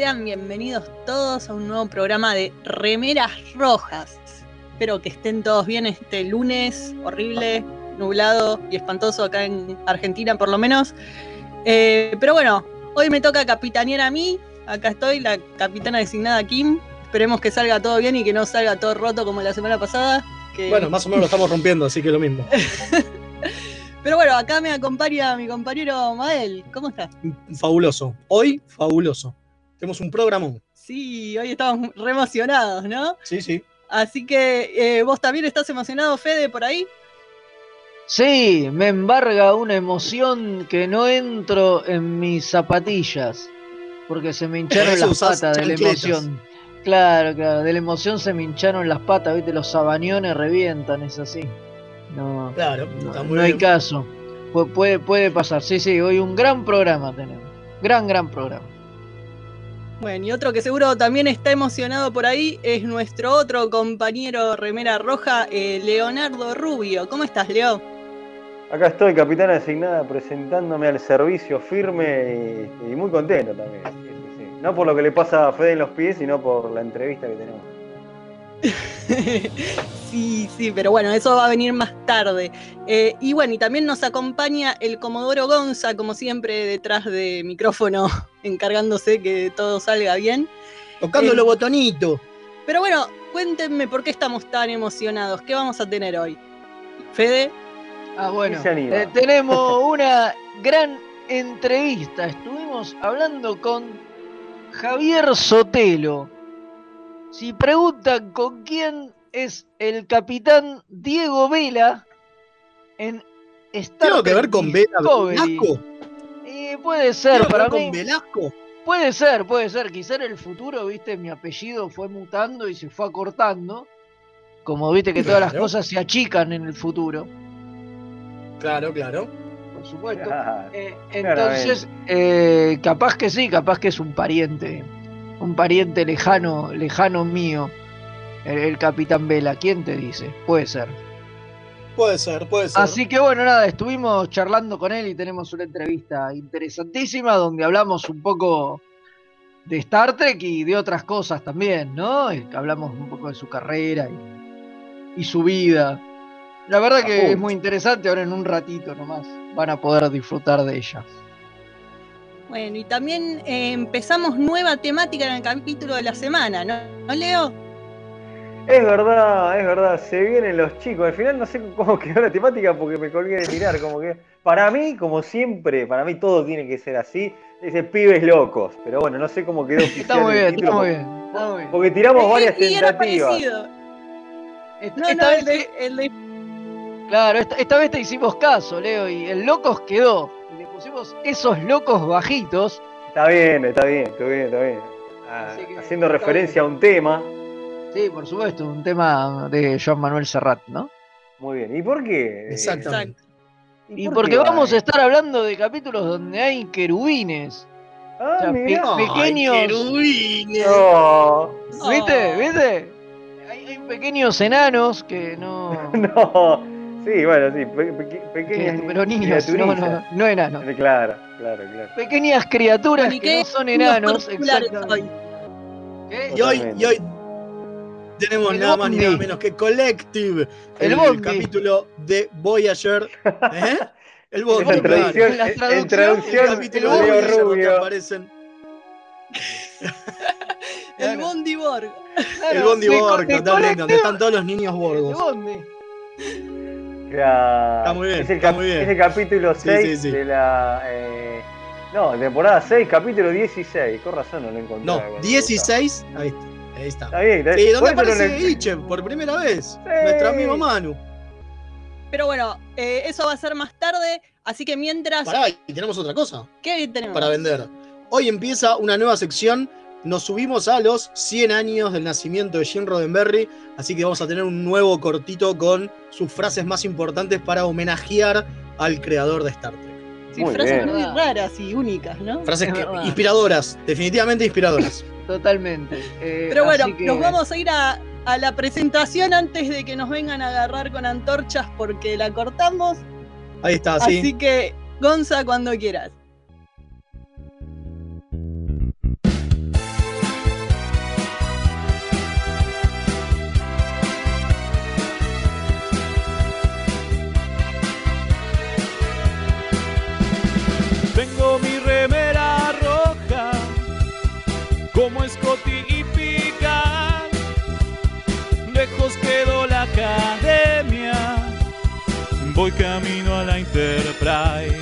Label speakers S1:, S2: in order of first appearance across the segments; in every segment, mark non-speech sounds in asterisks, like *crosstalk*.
S1: sean bienvenidos todos a un nuevo programa de Remeras Rojas. Espero que estén todos bien este lunes horrible, nublado y espantoso acá en Argentina por lo menos. Eh, pero bueno, hoy me toca capitanear a mí. Acá estoy, la capitana designada Kim. Esperemos que salga todo bien y que no salga todo roto como la semana pasada.
S2: Bueno, más o menos lo estamos rompiendo, así que lo mismo. *laughs*
S1: Pero bueno, acá me acompaña mi compañero Mael. ¿Cómo estás?
S2: Fabuloso. Hoy, fabuloso. Tenemos un programón.
S1: Sí, hoy estamos re emocionados, ¿no?
S2: Sí, sí.
S1: Así que eh, vos también estás emocionado, Fede, por ahí.
S3: Sí, me embarga una emoción que no entro en mis zapatillas. Porque se me *laughs* hincharon las patas de la emoción. Claro, claro, de la emoción se me hincharon las patas, viste, los sabañones revientan, es así. No,
S2: claro,
S3: no, hay caso. puede, puede pasar. Sí, sí, hoy un gran programa tenemos. Gran, gran programa.
S1: Bueno, y otro que seguro también está emocionado por ahí es nuestro otro compañero remera roja, eh, Leonardo Rubio. ¿Cómo estás, Leo?
S4: Acá estoy, capitana designada, presentándome al servicio firme y, muy contento también. No por lo que le pasa a Fede en los pies, sino por la entrevista que tenemos. *laughs*
S1: sí, sí, pero bueno, eso va a venir más tarde. Eh, y bueno, y también nos acompaña el Comodoro Gonza, como siempre, detrás de micrófono, *laughs* encargándose que todo salga bien.
S2: Tocando los eh, botonitos.
S1: Pero bueno, cuéntenme por qué estamos tan emocionados. ¿Qué vamos a tener hoy? Fede.
S3: Ah, bueno, eh, tenemos una gran entrevista. Estuvimos hablando con Javier Sotelo si preguntan con quién es el capitán Diego Vela en
S2: Star ¿Tiene que ver con Vela Velasco?
S3: Eh, puede ser, para
S2: ver con Velasco?
S3: Puede ser, puede ser. Quizá en el futuro, viste, mi apellido fue mutando y se fue acortando. Como viste que todas las cosas se achican en el futuro.
S2: Claro, claro.
S3: Por supuesto. Eh, entonces, eh, capaz que sí, capaz que es un pariente un pariente lejano, lejano mío, el, Capitán Vela. ¿Quién te dice? Puede ser.
S2: Puede ser, puede ser.
S3: Así que bueno, nada, estuvimos charlando con él y tenemos una entrevista interesantísima donde hablamos un poco de Star Trek y de otras cosas también, ¿no? Hablamos un poco de su carrera y, y su vida. La verdad que es muy interesante, ahora en un ratito nomás van a poder disfrutar de ella.
S1: Bueno, y también eh, empezamos nueva temática en el capítulo de la semana, ¿no? ¿No, Leo?
S4: Es verdad, es verdad, se vienen los chicos. Al final no sé cómo *laughs* quedó la temática porque me colgué de mirar. Como que, para mí, como siempre, para mí todo tiene que ser así. Dice pibes locos. Pero bueno, no sé cómo quedó *laughs*
S3: Está muy bien, está muy bien,
S4: Porque tiramos varias tentativas.
S3: Esta, vez, el Claro, esta, esta vez te hicimos caso, Leo, y el locos quedó pusimos esos locos bajitos.
S4: Está bien, está bien, está bien, está bien. Ah, haciendo referencia a un tema.
S3: Sí, por supuesto, un tema de Joan Manuel Serrat, ¿no?
S4: Muy bien. ¿Y por qué?
S2: Exactamente.
S3: ¿Y, porque vamos a estar hablando de capítulos donde hay querubines.
S4: Ah,
S3: pequeños.
S2: querubines.
S3: ¿Viste? ¿Viste? Hay, hay, pequeños enanos que no. *laughs*
S4: no. Sí, bueno, sí, pequeñas
S3: pero niños, no, no, no enanos.
S4: Claro, claro, claro.
S3: Pequeñas criaturas que no son enanos.
S2: Y hoy, y hoy tenemos nada más ni nada menos que Collective, el, capítulo de Voyager. ¿eh? *laughs*
S4: El Bondi, en traducción, en traducción el capítulo de Voyager
S1: Rubio.
S4: aparecen. *laughs*
S1: el Bondi Borg.
S2: el Bondi Borg, totalmente, donde están todos los niños borgos. El Bondi.
S4: Está
S2: muy bien,
S4: es el,
S2: está muy bien.
S4: Es el capítulo 6 de la. Eh, no, temporada 6, capítulo 16. Con razón no lo encontré.
S2: No, 16. Ahí está. Ahí está.
S4: Está bien, está
S2: bien. Sí, ¿Dónde aparece Iche por primera vez? Nuestro amigo Manu.
S1: Pero bueno, eh, eso va a ser más tarde. Así que mientras.
S2: Pará, y tenemos otra cosa.
S1: ¿Qué tenemos?
S2: Para vender. Hoy empieza una nueva sección nos subimos a los 100 años del nacimiento de Jim Roddenberry, así que vamos a tener un nuevo cortito con sus frases más importantes para homenajear al creador de Star Trek.
S1: Sí, frases muy raras y únicas, ¿no?
S2: Frases inspiradoras, definitivamente inspiradoras. *laughs*
S3: Totalmente.
S1: Eh, Pero bueno, nos vamos a ir a, a la presentación antes de que nos vengan a agarrar con antorchas porque la cortamos.
S2: Ahí está, sí.
S1: Así que, Gonza, cuando quieras.
S5: Como Scotty y Picard. Lejos quedó la academia, voy camino a la Enterprise.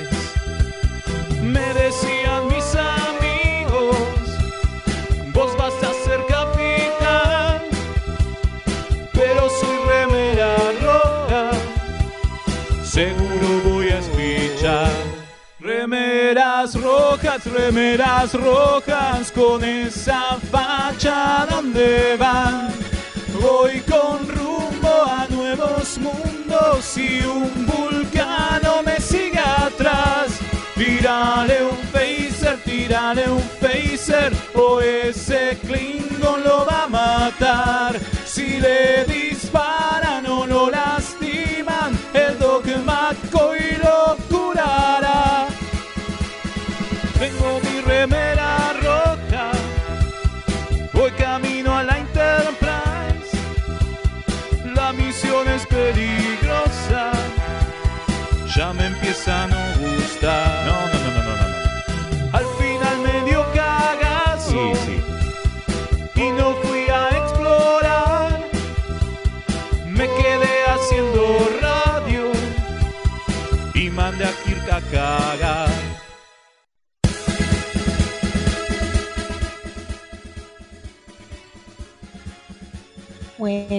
S5: Remeras rojas, remeras rojas, con esa facha donde van. Voy con rumbo a nuevos mundos y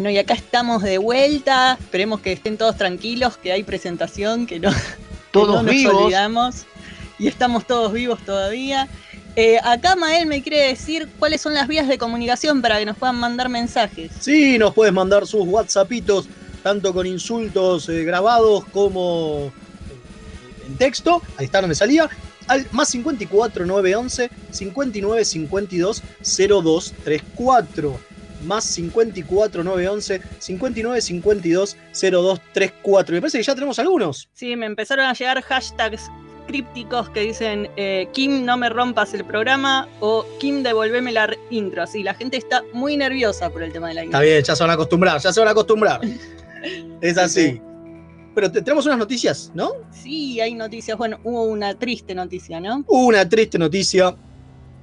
S1: Bueno, y acá estamos de vuelta. Esperemos que estén todos tranquilos, que hay presentación, que no, que
S3: Todos
S1: no nos
S3: vivos.
S1: olvidamos. Y estamos todos vivos todavía. Eh, acá Mael me quiere decir cuáles son las vías de comunicación para que nos puedan mandar mensajes.
S2: Sí, nos puedes mandar sus WhatsAppitos, tanto con insultos eh, grabados como eh, en texto. Ahí está, no me salía. Al más 54 911 59 52 0234. Más 54 911 59 52 0234. Me parece que ya tenemos algunos.
S1: Sí, me empezaron a llegar hashtags crípticos que dicen eh, Kim, no me rompas el programa o Kim, devolveme la intro. Sí, la gente está muy nerviosa por el tema de la intro.
S2: Está bien, ya se van a acostumbrar, ya se van a acostumbrar. *laughs* Es así. Pero te- tenemos unas noticias, ¿no?
S1: Sí, hay noticias. Bueno, hubo una triste noticia, ¿no?
S2: Una triste noticia.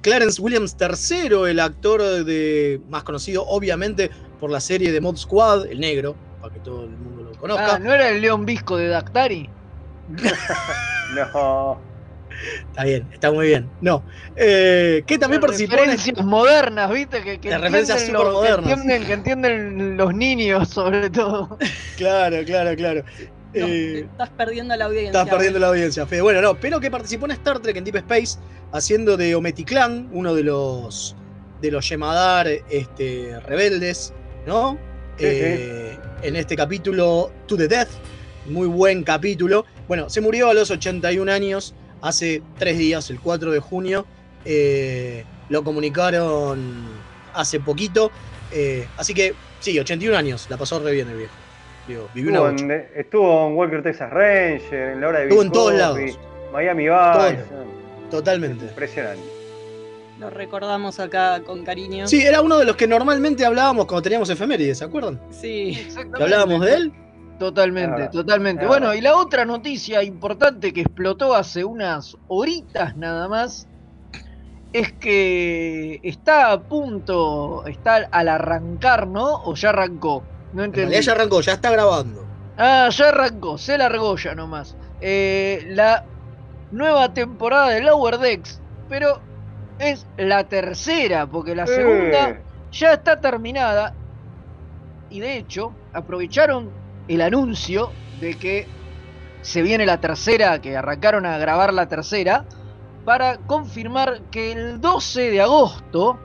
S2: Clarence Williams III, el actor de más conocido obviamente por la serie de Mod Squad, el negro, para que todo el mundo lo conozca.
S3: Ah, ¿no era el León Visco de Dactari? *laughs*
S4: No.
S2: Está bien, está muy bien. No. Eh, que también participó en
S3: referencias modernas, ¿viste? Que, que
S2: De referencias
S3: entienden los-
S2: supermodernas.
S3: Que entienden, que entienden los niños, sobre todo. *laughs*
S2: Claro, claro, claro.
S1: No,
S2: Eh,
S1: estás perdiendo la audiencia.
S2: Estás perdiendo la audiencia, Fede. Bueno, no, pero que participó en Star Trek en Deep Space, haciendo de Ometiclan, uno de los de los Yemadar este, rebeldes, ¿no? Eh, En este capítulo To the Death, muy buen capítulo. Bueno, se murió a los 81 años, hace tres días, el 4 de junio. Eh, lo comunicaron hace poquito. eh, así que, sí, 81 años, la pasó re bien el viejo. Digo, vivió una
S4: Estuvo en, estuvo en Walker Texas Ranger, en la hora de
S2: Estuvo en todos lados.
S4: Miami Vice.
S2: Totalmente.
S4: Impresionante.
S1: Lo recordamos acá con cariño.
S2: Sí, era uno de los que normalmente hablábamos cuando teníamos efemérides, ¿se acuerdan?
S1: Sí.
S2: Que hablábamos de él.
S3: Totalmente,
S4: Ah,
S3: totalmente.
S4: ah.
S3: Bueno, y la otra noticia importante que explotó hace unas horitas nada más es que está a punto, está al arrancar, ¿no? O ya arrancó. No
S2: En
S3: entendí.
S2: ya arrancó, ya está grabando.
S3: Ah, ya arrancó, se largó ya nomás. Eh, la nueva temporada de Lower Decks, pero es la tercera, porque la segunda
S4: Eh,
S3: ya está terminada. Y de hecho, aprovecharon el anuncio de que se viene la tercera, que arrancaron a grabar la tercera, para confirmar que el 12 de agosto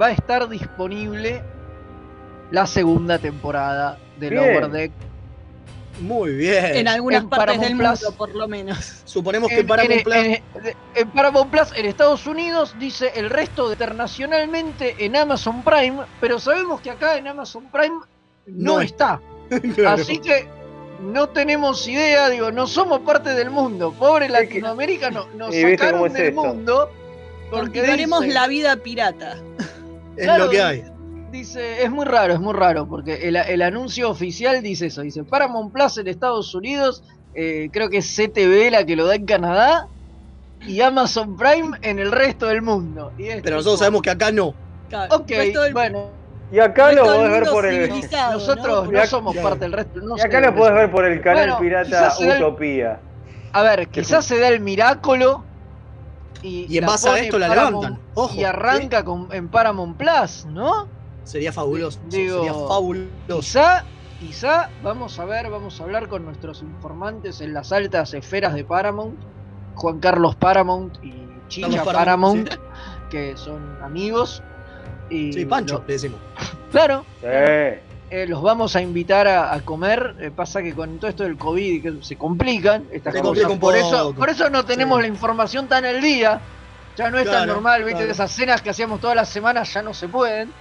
S3: va a estar disponible la segunda temporada de
S4: Bien.
S3: Lower Deck.
S2: Muy bien.
S1: En algunas
S3: En
S1: partes
S3: Paramount
S1: del
S3: Plus.
S1: mundo, por lo menos.
S2: Suponemos que
S3: En,
S2: Paramount
S3: en-
S2: Plus.
S3: en- en Paramount Plus en Estados Unidos dice el resto internacionalmente en Amazon Prime, pero sabemos que acá en Amazon Prime no,
S2: No
S3: está. *laughs*
S2: Claro.
S3: Así que no tenemos idea, digo, no somos parte del mundo. Pobre
S4: Es que-
S3: Latinoamérica no- *laughs* nos
S4: Y cómo
S3: sacaron
S4: es
S3: del
S4: esto.
S3: mundo. Porque dice-
S1: la vida pirata.
S2: es
S3: claro,
S2: lo que hay.
S3: Dice, es muy raro, es muy raro, porque el, el anuncio oficial dice eso, dice Paramount Plus en Estados Unidos, eh, creo que es CTV la que lo da en Canadá, y Amazon Prime en el resto del mundo. Y
S2: Pero nosotros sabemos que acá no.
S1: Claro,
S3: Ok,
S1: del-
S3: bueno,
S4: Y acá lo podés ver por el.
S3: nosotros
S1: ¿no?
S3: somos
S2: claro.
S3: parte del resto. No
S4: Y acá lo podés ver por el canal
S3: Bueno,
S4: pirata
S3: el-
S4: Utopía.
S3: A ver, quizás se da el milagro y,
S2: Y en base a esto la
S3: Paramount
S2: levantan. Ojo.
S3: y arranca con, en Paramount Plus, ¿no?
S2: Sería fabuloso.
S3: Digo,
S2: sería fabuloso.
S3: Quizá, quizá vamos a ver, vamos a hablar con nuestros informantes en las altas esferas de Paramount, Juan Carlos Paramount y Chicha
S2: Carlos
S3: Paramount,
S2: Paramount,
S3: que son amigos. Y
S2: Sí, Pancho,
S3: lo-
S2: le decimos.
S3: claro,
S4: Sí.
S3: eh, los vamos a invitar a, a comer. eh, pasa que con todo esto del COVID y que se complican estas
S2: Se
S3: cosas. por, eso, por eso no tenemos
S2: Sí.
S3: la información tan al día. Ya no es tan normal, ¿viste?
S2: claro.
S3: Esas cenas que hacíamos todas las semanas ya no se pueden.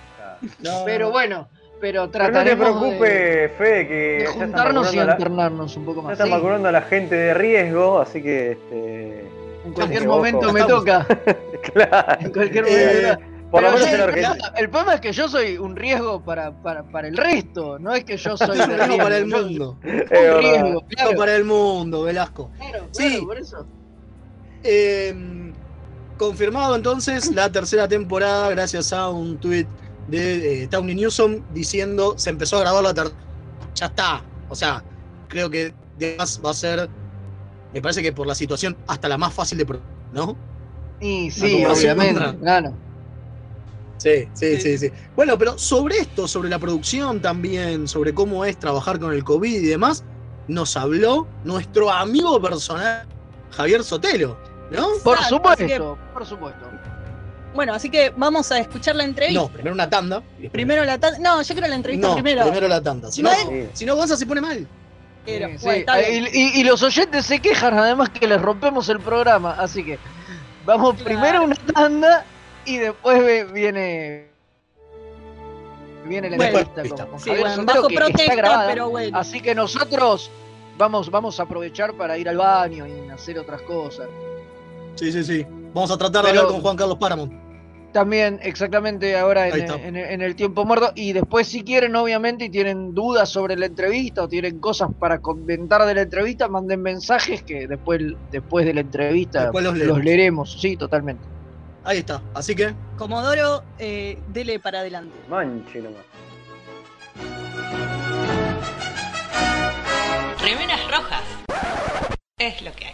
S2: No,
S3: Pero bueno, pero
S4: Pero no te
S3: trataremos de-
S4: preocupes, Fede, que
S3: de juntarnos y internarnos un poco más. Sí,
S4: vacunando a la gente de riesgo, así que este.
S3: en cualquier
S4: Estamos,
S3: momento me
S2: Estamos.
S3: toca. *laughs*
S4: Claro.
S3: En cualquier
S2: Eh,
S3: momento.
S4: Por lo menos en
S3: el,
S4: Argentina.
S3: problema, el problema es que yo soy un riesgo para, para, para el resto. No es que yo soy
S2: un riesgo para el mundo.
S3: Un riesgo, claro.
S2: Para el mundo, Velasco.
S3: Claro,
S2: Sí.
S3: claro, por eso.
S2: Eh, confirmado entonces la tercera temporada gracias a un tweet de eh, Newsom diciendo se empezó a grabar la tercera. Ya está. O sea, creo que además va a ser, me parece que por la situación hasta la más fácil de ¿no?
S3: Y sí, obviamente,
S2: contra-
S3: claro.
S2: Sí, sí,
S1: Sí.
S2: sí. Bueno, pero sobre esto, sobre la producción también, sobre cómo es trabajar con el COVID y demás, nos habló nuestro amigo personal, Javier Sotelo, ¿no?
S3: Por
S1: así
S3: supuesto, por supuesto.
S1: Bueno, así que vamos a escuchar la entrevista.
S2: No, primero una tanda.
S1: Primero la tanda. No, yo quiero la entrevista
S2: No,
S1: primero.
S2: la tanda. Si no,
S1: No
S2: si no Gonza se pone mal.
S1: Pero,
S3: Sí,
S1: bueno,
S3: sí.
S1: está bien.
S3: Y, y- y los oyentes se quejan además que les rompemos el programa, así que vamos
S1: Claro.
S3: primero una tanda y después viene viene la
S1: Bueno,
S3: entrevista con,
S1: Sí, bueno, bajo
S3: que está grabada.
S1: pero bueno.
S3: Así que nosotros vamos vamos a aprovechar para ir al baño y hacer otras cosas.
S2: Sí, sí, sí. Vamos a tratar de
S3: Pero-
S2: hablar con Juan Carlos Paramount.
S3: También, exactamente, ahora en,
S2: está.
S3: en- en el tiempo muerto. Y después, si quieren, obviamente, y tienen dudas sobre la entrevista o tienen cosas para comentar de la entrevista, manden mensajes que después, después de la entrevista
S2: Después los
S3: leeremos. Sí, totalmente.
S2: Ahí está. Así que,
S1: Comodoro, eh, dele para adelante.
S4: Manche nomás.
S6: Remeras rojas. Es lo que hay.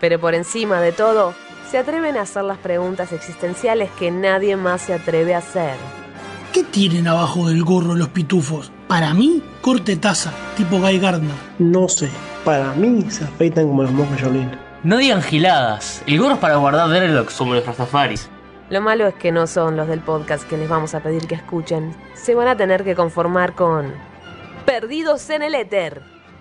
S7: Pero por encima de todo, se atreven a hacer las preguntas existenciales que nadie más se atreve a hacer.
S8: ¿Qué tienen abajo del gorro los pitufos? Para mí, corte taza, tipo Guy Gardner.
S9: No sé, para mí se afeitan como los monjes Shaolin.
S10: No digan giladas. El gorro es para guardar dreadlocks como los rastafaris.
S7: Lo malo es que no son los del podcast que les vamos a pedir que escuchen. Se van a tener que conformar con Perdidos en el Éter.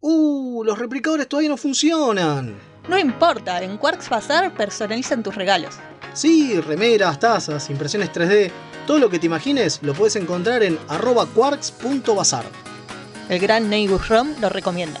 S2: ¡Uh! Los replicadores todavía no funcionan.
S1: No importa, en Quarks Bazar personalizan tus regalos.
S2: Sí, remeras, tazas, impresiones 3D, todo lo que te imagines lo puedes encontrar en arroba quarks.bazar.
S1: El gran Neighbor Rom lo recomienda.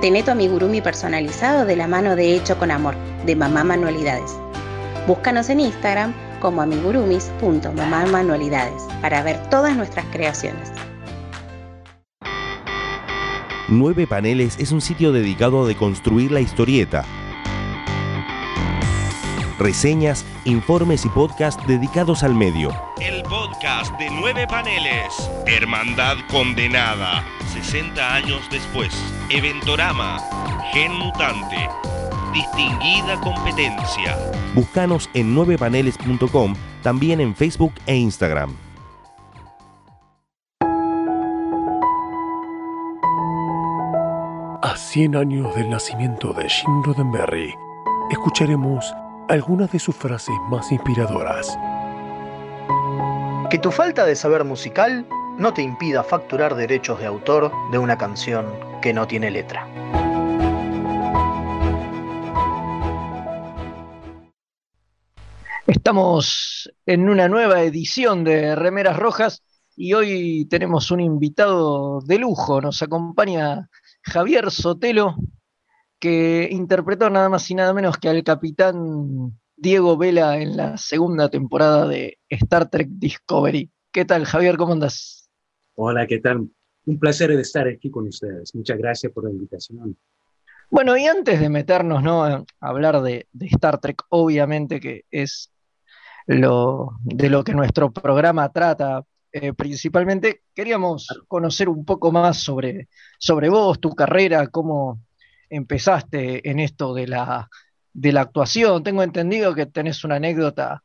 S11: Tené tu amigurumi personalizado de la mano de Hecho con Amor, de Mamá Manualidades. Búscanos en Instagram como amigurumis.mamamanualidades para ver todas nuestras creaciones.
S12: Nueve Paneles es un sitio dedicado a deconstruir la historieta. Reseñas, informes y podcasts dedicados al medio.
S13: El podcast de Nueve Paneles. Hermandad Condenada. 60 años después. Eventorama. Gen Mutante. Distinguida competencia.
S12: Búscanos en 9paneles.com, también en Facebook e Instagram.
S14: A 100 años del nacimiento de Jim Roddenberry, escucharemos algunas de sus frases más inspiradoras.
S2: Que tu falta de saber musical no te impida facturar derechos de autor de una canción que no tiene letra.
S3: Estamos en una nueva edición de Remeras Rojas y hoy tenemos un invitado de lujo. Nos acompaña Javier Sotelo, que interpretó nada más y nada menos que al capitán Diego Vela en la segunda temporada de Star Trek Discovery. ¿Qué tal, Javier? ¿Cómo andas?
S15: Hola, ¿qué tal? Un placer de estar aquí con ustedes. Muchas gracias por la invitación.
S3: Bueno, y antes de meternos ¿no? a hablar de, de Star Trek, obviamente que es lo, de lo que nuestro programa trata eh, principalmente, queríamos conocer un poco más sobre, sobre vos, tu carrera, cómo empezaste en esto de la, de la actuación. Tengo entendido que tenés una anécdota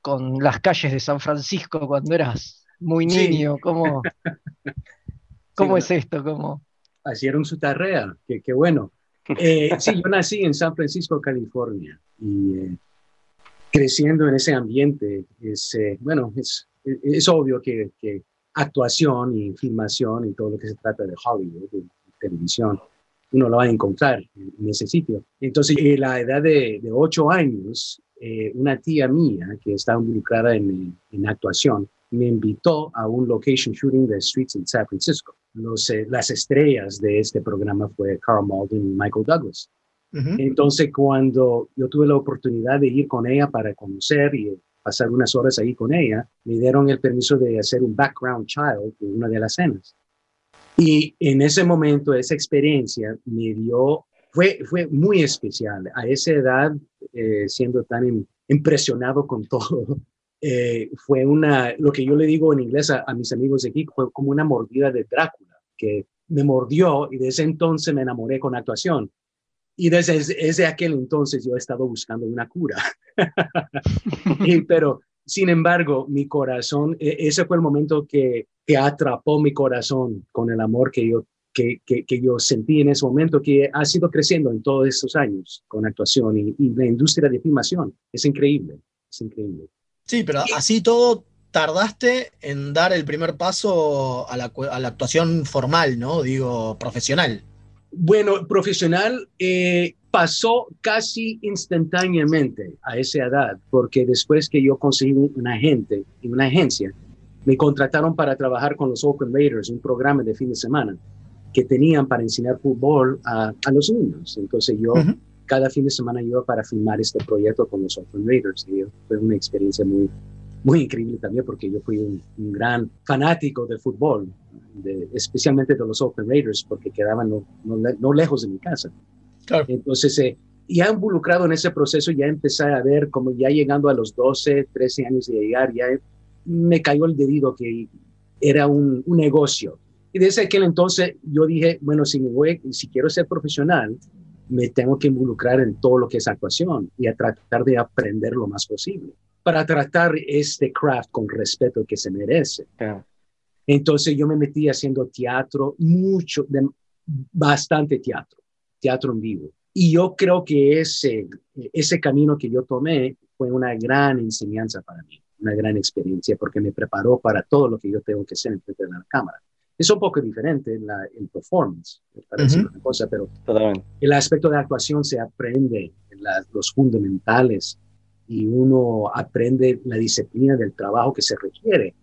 S3: con las calles de San Francisco cuando eras muy niño. ¿Cómo, *laughs* cómo es esto? ¿Cómo?
S15: Hicieron su tarea, qué, qué bueno. Eh, sí, yo nací en San Francisco, California, y eh, creciendo en ese ambiente, es, eh, bueno, es, es obvio que, que, actuación y filmación y todo lo que se trata de Hollywood, de televisión, uno lo va a encontrar en, ese sitio. Entonces, a la edad de, de ocho años, eh, una tía mía que estaba involucrada en, en, actuación me invitó a un location shooting de Streets en San Francisco. Los, eh, las estrellas de este programa fue Carl Malden y Michael Douglas. Uh -huh. Entonces, cuando yo tuve la oportunidad de ir con ella para conocer y pasar unas horas ahí con ella, me dieron el permiso de hacer un background child en una de las escenas. Y en ese momento, esa experiencia me dio, fue, fue muy especial. A esa edad, eh, siendo tan impresionado con todo, eh, fue una, lo que yo le digo en inglés a, a, mis amigos de aquí, fue como una mordida de Drácula, que me mordió y desde entonces me enamoré con actuación. Y desde, desde aquel entonces yo he estado buscando una cura. *laughs* y, pero, sin embargo, mi corazón, ese fue el momento que, que atrapó mi corazón con el amor que yo, que, que, que, yo sentí en ese momento, que ha sido creciendo en todos estos años con actuación y, y la industria de filmación. Es increíble, es increíble.
S2: Sí, pero así todo tardaste en dar el primer paso a la, a la actuación formal, ¿no? Digo, profesional.
S15: Bueno, profesional eh, pasó casi instantáneamente a esa edad, porque después que yo conseguí un agente y una agencia, me contrataron para trabajar con los Oakland Raiders, un programa de fin de semana que tenían para enseñar fútbol a, a los niños. Entonces yo uh -huh. Cada fin de semana iba para filmar este proyecto con los Oakland Raiders y fue una experiencia muy, muy increíble también porque yo fui un, un gran fanático del fútbol, de, especialmente de los Oakland Raiders porque quedaban no, no, no lejos de mi casa. Claro. Entonces, eh, ya involucrado en ese proceso, ya empecé a ver como ya llegando a los 12, 13 años de llegar, ya me cayó el debido que era un, un negocio. Y desde aquel entonces yo dije, bueno, si, me voy, si quiero ser profesional, me tengo que involucrar en todo lo que es actuación y a tratar de aprender lo más posible para tratar este craft con respeto que se merece.
S4: Claro.
S15: Entonces yo me metí haciendo teatro, mucho, de, bastante teatro, teatro en vivo. Y yo creo que ese, ese camino que yo tomé fue una gran enseñanza para mí, una gran experiencia, porque me preparó para todo lo que yo tengo que hacer en frente de la cámara. Es un poco diferente en la el performance, parece una cosa, pero
S4: Totalmente.
S15: el aspecto de actuación se aprende, la, los fundamentales, y uno aprende la disciplina del trabajo que se requiere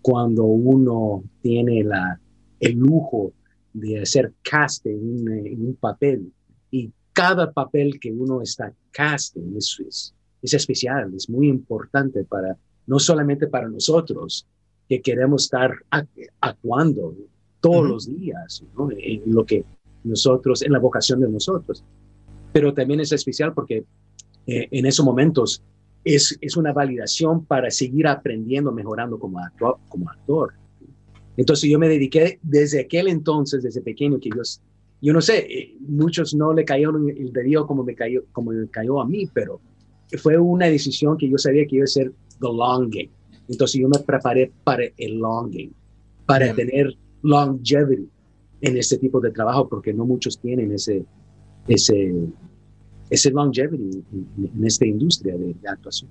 S15: cuando uno tiene la, el lujo de hacer cast en un, en un papel. Y cada papel que uno está casting es, es, es especial, es muy importante para, no solamente para nosotros, que queremos estar actuando todos uh -huh. los días, ¿no? en lo que nosotros, en la vocación de nosotros. Pero también es especial porque eh, en esos momentos es, es, una validación para seguir aprendiendo, mejorando como actor, como actor. Entonces yo me dediqué desde aquel entonces, desde pequeño, que yo, yo no sé, eh, muchos no le cayeron el dedillo como me cayó, como me cayó a mí, pero fue una decisión que yo sabía que iba a ser the long game. Entonces yo me preparé para el long game, para Bien. tener longevity en este tipo de trabajo, porque no muchos tienen ese, ese, ese longevity en, en esta industria de, de actuación.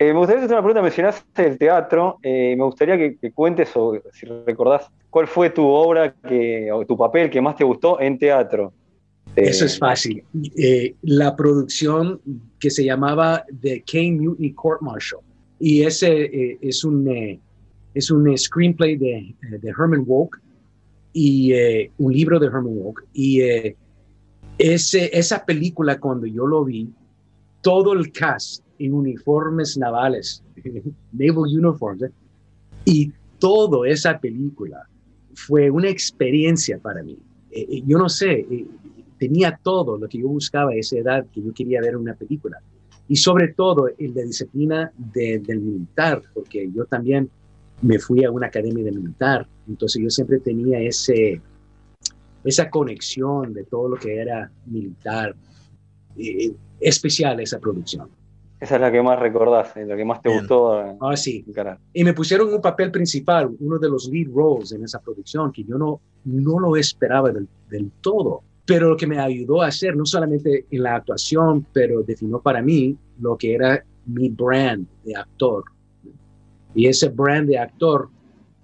S4: Eh, me gustaría hacer una pregunta, mencionaste el teatro, eh, me gustaría que, que, cuentes o si recordás, ¿cuál fue tu obra que, o tu papel que más te gustó en teatro?
S15: Eso es fácil. Eh, la producción que se llamaba The Kane Mutiny Court Martial. Y ese eh, es, un, eh, es un screenplay de, de Herman Wouk y un libro de Herman Wouk. Y ese, esa película, cuando yo lo vi, todo el cast en uniformes navales, *laughs* naval uniforms, y toda esa película fue una experiencia para mí. yo no sé, tenía todo lo que yo buscaba a esa edad que yo quería ver una película. Y sobre todo el de disciplina de, del militar, porque yo también me fui a una academia de militar, entonces yo siempre tenía ese, esa conexión de todo lo que era militar, eh, especial esa producción.
S4: Esa es la que más recordás, la que más te Bien. gustó.
S15: Ah, sí. Y me pusieron un papel principal, uno de los lead roles en esa producción, que yo no, no lo esperaba del, del todo pero lo que me ayudó a hacer, no solamente en la actuación, pero definió para mí lo que era mi brand de actor. Y ese brand de actor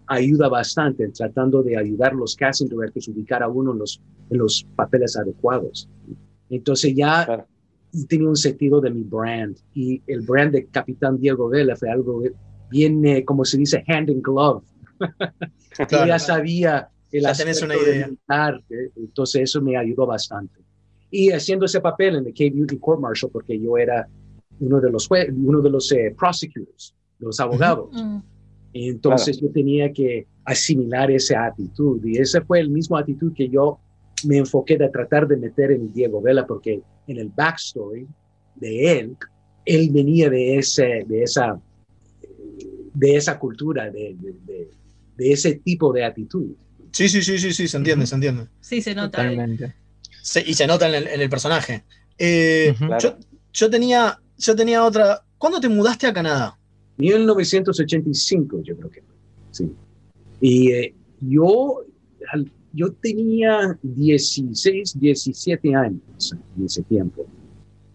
S15: ayuda bastante en tratando de ayudar a los casting directors a ubicar a uno en los, en los papeles adecuados. Entonces ya claro. tenía un sentido de mi brand. Y el brand de Capitán Diego Vela fue algo bien, eh, como se dice, hand in glove. *laughs* Claro. ya sabía
S2: ya tenés una idea.
S15: Militar, entonces eso me ayudó bastante. Y haciendo ese papel en el K-Beauty Court Martial, porque yo era uno de los, uno de los eh, prosecutors, los abogados. Uh -huh. Entonces claro. yo tenía que asimilar esa actitud y esa fue el mismo actitud que yo me enfoqué de tratar de meter en Diego Vela, porque en el backstory de él, él venía de, ese, de, esa, de esa cultura, de, de, de, de ese tipo de actitud.
S2: Sí, sí, sí, sí, sí, se entiende, se entiende.
S1: Sí, se nota.
S2: Totalmente. Se, y se nota en el, en el personaje. Eh, uh -huh. yo, yo, tenía, yo tenía otra. ¿Cuándo te mudaste a Canadá?
S15: 1985, yo creo que. Sí. Y eh, yo, yo tenía 16, 17 años en ese tiempo.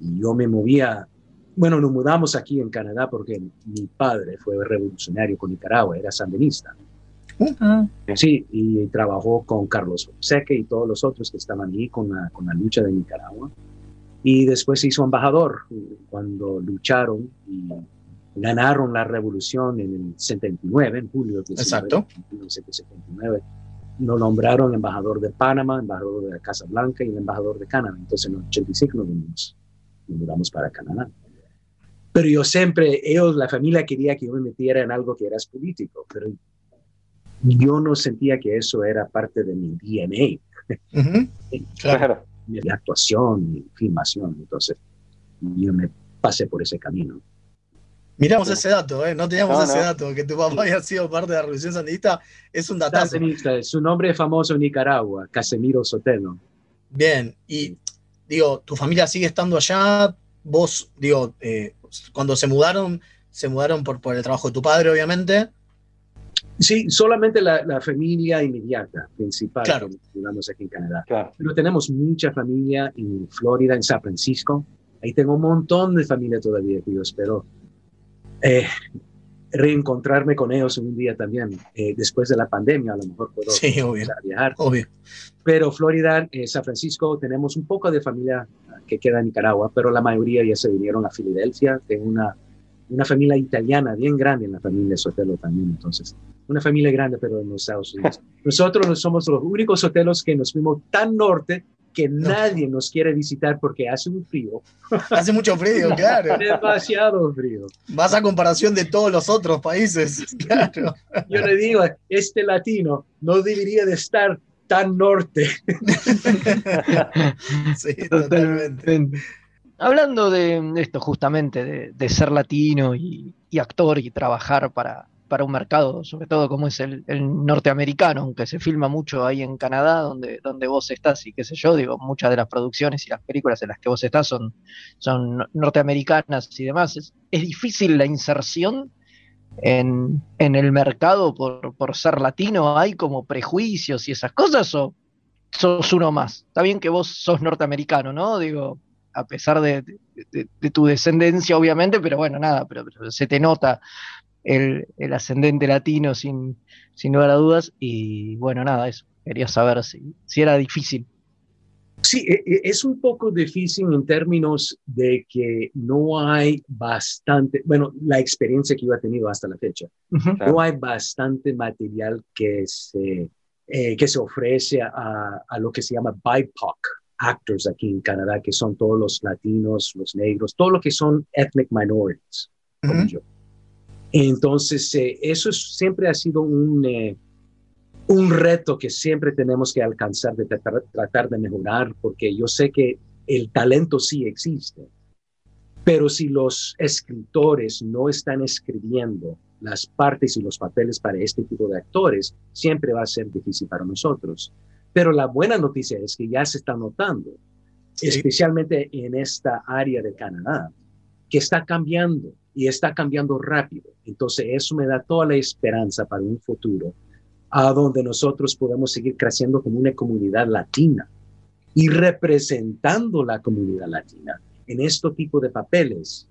S15: Y yo me movía. Bueno, nos mudamos aquí en Canadá porque mi padre fue revolucionario con Nicaragua, era sandinista. -huh. Sí, y trabajó con Carlos Seque y todos los otros que estaban allí con la, con la lucha de Nicaragua. Y después se hizo embajador cuando lucharon y ganaron la revolución en el 79, en julio de
S2: Exacto.
S15: 1979. Lo nombraron embajador de Panamá, embajador de la Casa Blanca y el embajador de Canadá. Entonces en el 85 nos mudamos, nos mudamos para Canadá. Pero yo siempre, ellos, la familia quería que yo me metiera en algo que era político, pero yo no sentía que eso era parte de mi DNA.
S2: Uh -huh. claro.
S15: Mi actuación, mi filmación. Entonces, yo me pasé por ese camino.
S2: Miramos ese dato, ¿eh? no teníamos no, ese no. dato, que tu papá había sido parte de la Revolución Sandinista, es un datazo.
S15: Sandinista, su nombre es famoso en Nicaragua, Casemiro Sotelo.
S2: Bien, y digo, tu familia sigue estando allá, vos, digo, eh, cuando se mudaron, se mudaron por, por el trabajo de tu padre, obviamente.
S15: Sí, solamente la, la familia inmediata, principal,
S2: Claro.
S15: tenemos aquí en Canadá.
S4: Claro.
S15: Pero tenemos mucha familia en Florida, en San Francisco. Ahí tengo un montón de familia todavía que yo espero eh, reencontrarme con ellos un día también. Eh, después de la pandemia, a lo mejor puedo
S2: Sí, obvio.
S15: viajar.
S2: Obvio.
S15: Pero Florida, eh, San Francisco, tenemos un poco de familia que queda en Nicaragua, pero la mayoría ya se vinieron a Filadelfia. Tengo una, una familia italiana bien grande en la familia Sotelo también, entonces. Una familia grande, pero en los Estados Unidos. *laughs* Nosotros no somos los únicos Sotelos que nos fuimos tan norte que nadie nos quiere visitar porque hace un frío. *laughs*
S2: Hace mucho frío, *laughs* claro.
S15: Demasiado frío.
S2: Vas a comparación de todos los otros países. Claro.
S15: Yo le digo, este latino no debería de estar tan norte.
S2: Sí, totalmente.
S3: Hablando de esto justamente, de, de ser latino y, y actor y trabajar para, para un mercado, sobre todo como es el, norteamericano, aunque se filma mucho ahí en Canadá, donde, donde vos estás y qué sé yo, digo, muchas de las producciones y las películas en las que vos estás son, son norteamericanas y demás. ¿Es, es difícil la inserción en, en el mercado por, por ser latino? ¿Hay como prejuicios y esas cosas o sos uno más? Está bien que vos sos norteamericano, ¿no? Digo, a pesar de, de- tu descendencia, obviamente, pero bueno, nada, pero se te nota el, el ascendente latino sin, sin lugar a dudas. Y bueno, nada, eso. Quería saber si, si era difícil.
S15: Sí, e- e- es un poco difícil en términos de que no hay bastante, bueno, la experiencia que yo he tenido hasta la fecha, no hay bastante material que se, eh, que se ofrece a, a lo que se llama BIPOC actors aquí en Canadá, que son todos los latinos, los negros, todo lo que son ethnic minorities, como yo. Entonces, eh, eso es- siempre ha sido un, eh, un reto que siempre tenemos que alcanzar, de tratar, tratar de mejorar, porque yo sé que el talento sí existe, pero si los escritores no están escribiendo las partes y los papeles para este tipo de actores, siempre va a ser difícil para nosotros. Pero la buena noticia es que ya se está notando, especialmente en esta área de Canadá, que está cambiando y está cambiando rápido. Entonces eso me da toda la esperanza para un futuro a donde nosotros podemos seguir creciendo como una comunidad latina y representando la comunidad latina en este tipo de papeles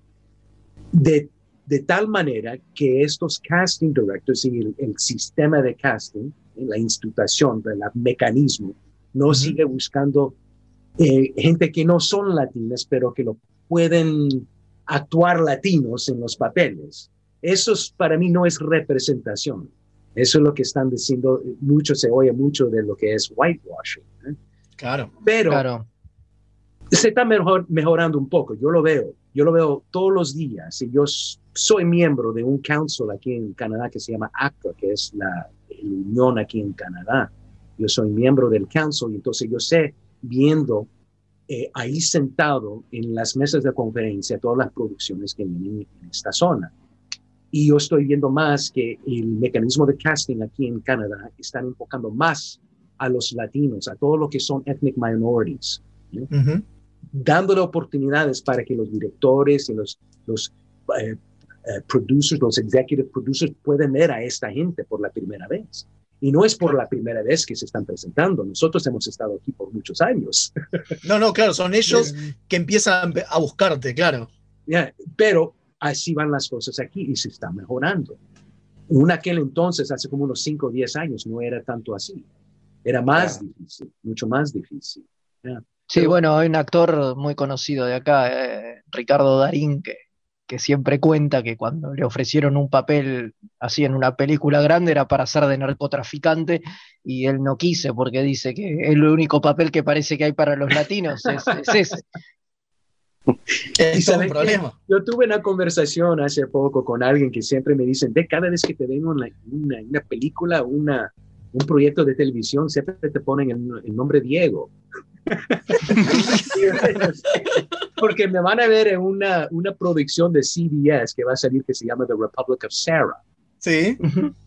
S15: de, de tal manera que estos casting directors y el, el sistema de casting, la institución, el mecanismo, no sigue buscando eh, gente que no son latinas, pero que lo pueden actuar latinos en los papeles. Eso es, para mí no es representación. Eso es lo que están diciendo, mucho se oye mucho de lo que es whitewashing. ¿eh?
S2: Claro.
S15: Pero
S3: Claro.
S15: se está mejor, mejorando un poco, yo lo veo, yo lo veo todos los días. Y yo soy miembro de un council aquí en Canadá que se llama ACTA, que es la, la unión aquí en Canadá. Yo soy miembro del council y entonces yo sé, viendo eh, ahí sentado en las mesas de conferencia todas las producciones que vienen en esta zona. Y yo estoy viendo más que el mecanismo de casting aquí en Canadá están enfocando más a los latinos, a todo lo que son ethnic minorities, ¿no? dándole oportunidades para que los directores y los, los eh, eh, producers, los executive producers puedan ver a esta gente por la primera vez. Y no es por la primera vez que se están presentando. Nosotros hemos estado aquí por muchos años. *laughs*
S2: No, no, claro, son ellos que empiezan a buscarte, claro.
S15: Ya, pero así van las cosas aquí y se está mejorando. En aquel entonces, hace como unos 5 o 10 años, no era tanto así. Era más difícil, mucho más difícil. Ya.
S3: Sí, bueno, hay un actor muy conocido de acá, eh, Ricardo Darín, que, que siempre cuenta que cuando le ofrecieron un papel así en una película grande era para ser de narcotraficante y él no quiso porque dice que el único papel que parece que hay para los latinos es, es *laughs* ese.
S15: Y ¿saben qué? Yo tuve una conversación hace poco con alguien que siempre me dicen, de cada vez que te ven una, una, una película, una, un proyecto de televisión, siempre te ponen el, el nombre Diego. *laughs* Porque me van a ver en una, una producción de CBS que va a salir que se llama The Republic of Sarah.
S2: Sí.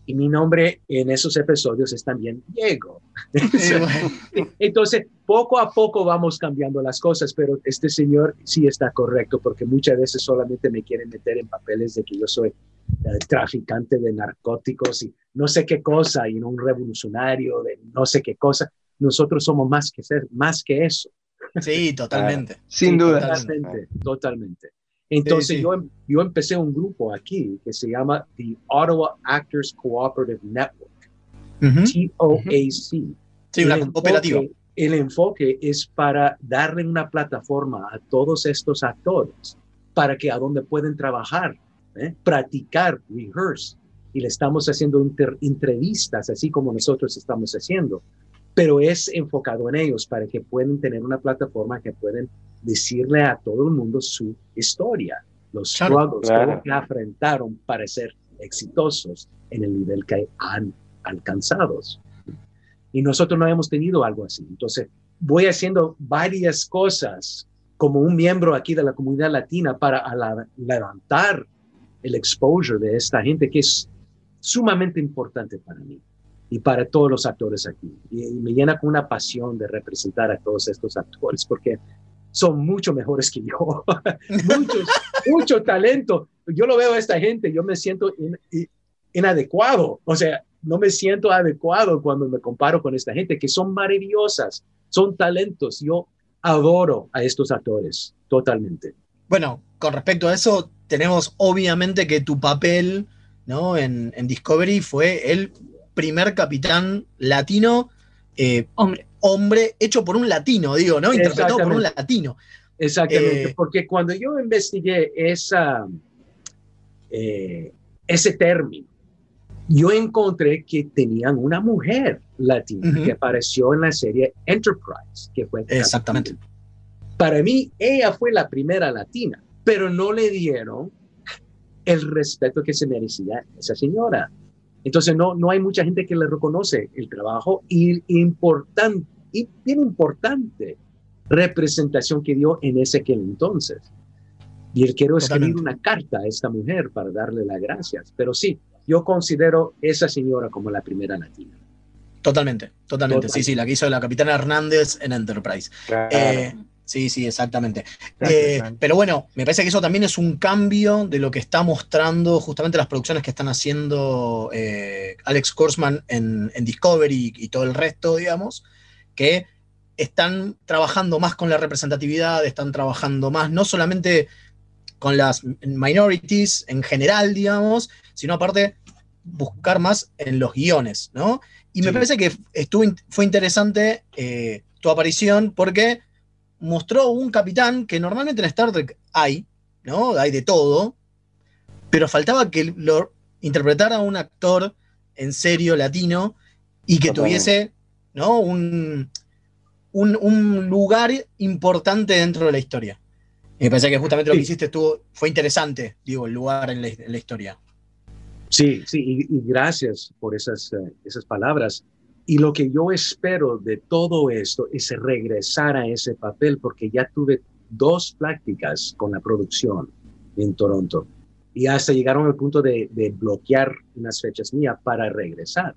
S15: Y mi nombre en esos episodios es también Diego. Entonces, poco a poco vamos cambiando las cosas, pero este señor sí está correcto porque muchas veces solamente me quieren meter en papeles de que yo soy eh, traficante de narcóticos y no sé qué cosa, y no un revolucionario de no sé qué cosa. Nosotros somos más que ser, más que eso.
S2: Sí, *laughs* totalmente.
S3: Sin duda.
S15: Totalmente, totalmente. Entonces Yo, em, yo empecé un grupo aquí que se llama The Ottawa Actors Cooperative Network, TOAC.
S2: Sí, una cooperativa.
S15: El enfoque es para darle una plataforma a todos estos actores para que a donde pueden trabajar, ¿eh? practicar, rehearse. Y le estamos haciendo entrevistas, así como nosotros estamos haciendo pero es enfocado en ellos para que puedan tener una plataforma que pueden decirle a todo el mundo su historia, los struggles que afrontaron para ser exitosos en el nivel que han alcanzado. Y nosotros no hemos tenido algo así. Entonces, voy haciendo varias cosas como un miembro aquí de la comunidad latina para levantar el exposure de esta gente que es sumamente importante para mí y para todos los actores aquí. Y, me llena con una pasión de representar a todos estos actores porque son mucho mejores que yo, *laughs* Muchos, *laughs* mucho talento. Yo lo veo a esta gente, yo me siento inadecuado, o sea, no me siento adecuado cuando me comparo con esta gente que son maravillosas, son talentos. Yo adoro a estos actores totalmente.
S2: Bueno, con respecto a eso, tenemos obviamente que tu papel ¿no? en, en Discovery fue el primer capitán latino, eh, hombre. hombre, hecho por un latino, digo, ¿no? Interpretado por un latino.
S15: Exactamente,
S2: Eh,
S15: porque cuando yo investigué esa, eh, ese término, yo encontré que tenían una mujer latina
S2: Ujú.
S15: que apareció en la serie Enterprise, que fue
S2: Exactamente.
S15: Para mí, ella fue la primera latina, pero no le dieron el respeto que se merecía esa señora. Entonces, no, no hay mucha gente que le reconoce el trabajo y importante, y bien importante representación que dio en ese aquel entonces. Y él quiero escribir una carta a esta mujer para darle las gracias. Pero sí, yo considero esa señora como la primera latina.
S2: Totalmente, totalmente.
S15: Total.
S2: Sí, sí, la que hizo la capitana Hernández en Enterprise.
S4: Claro.
S2: Eh, sí, sí, exactamente. Eh, pero bueno, me parece que eso también es un cambio de lo que está mostrando justamente las producciones que están haciendo eh, Alex Kurzman en, en Discovery y, y todo el resto, digamos, que están trabajando más con la representatividad, están trabajando más, no solamente con las minorities en general, digamos, sino aparte buscar más en los guiones, ¿no? Y me parece que estuvo, fue interesante eh, tu aparición porque mostró un capitán que normalmente en Star Trek hay, ¿no? Hay de todo, pero faltaba que lo interpretara un actor en serio latino y que tuviese, ¿no? Un, un, un lugar importante dentro de la historia. Y me parece que justamente lo que hiciste estuvo, fue interesante, digo, el lugar en la, en la historia.
S15: Sí, sí, y, y gracias por esas, eh, esas palabras. Y lo que yo espero de todo esto es regresar a ese papel, porque ya tuve dos prácticas con la producción en Toronto y hasta llegaron al punto de, de bloquear unas fechas mías para regresar.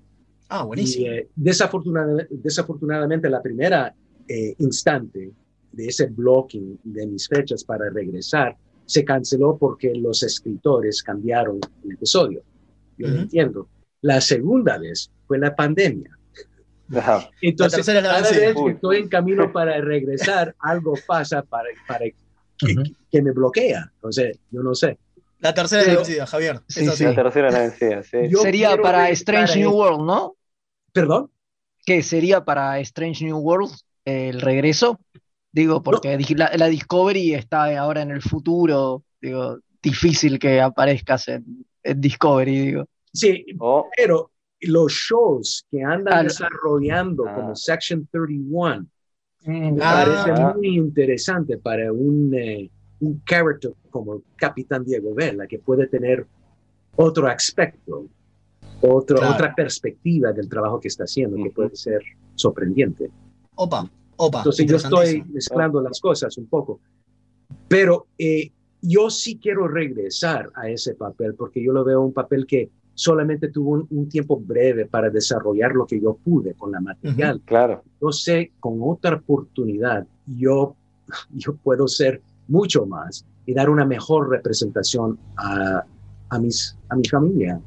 S2: Ah,
S15: Y
S2: buenísimo.
S15: eh, desafortunadamente, desafortunadamente, la primera eh, instante de ese blocking de mis fechas para regresar se canceló porque los escritores cambiaron el episodio. Yo lo entiendo. La segunda vez fue la pandemia.
S4: Ajá.
S15: Entonces,
S2: es
S15: cada vez que estoy en camino para regresar, algo pasa para, para que,
S2: Ujú.
S15: que me bloquea. Entonces, yo no sé.
S2: La tercera es la vencida, Javier.
S3: Sí,
S2: Es así.
S4: La tercera la vencida, sí.
S15: Yo
S3: Sería para Strange
S15: a
S3: New. World, ¿no?
S15: ¿Perdón?
S3: ¿Qué sería para Strange New World el regreso? Digo, porque di- la, la Discovery está ahora en el futuro, digo, difícil que aparezcas en, en Discovery, digo.
S15: Sí,
S4: O-
S15: pero los shows que andan
S3: Ah,
S15: desarrollando
S4: ah.
S15: como Section 31 me
S2: Ah.
S15: parece
S4: Ah.
S15: muy interesante para un, eh, un character como Capitán Diego Vela, que puede tener otro aspecto, otro,
S2: Claro.
S15: otra perspectiva del trabajo que está haciendo, que puede ser sorprendente.
S2: Opa, opa.
S15: Entonces yo estoy mezclando las cosas un poco. Pero eh, yo sí quiero regresar a ese papel porque yo lo veo un papel que solamente tuvo un, un tiempo breve para desarrollar lo que yo pude con la material.
S4: Claro.
S15: Yo sé, con otra oportunidad, yo, *laughs* yo puedo ser mucho más y dar una mejor representación a, a, mis, a mi familia,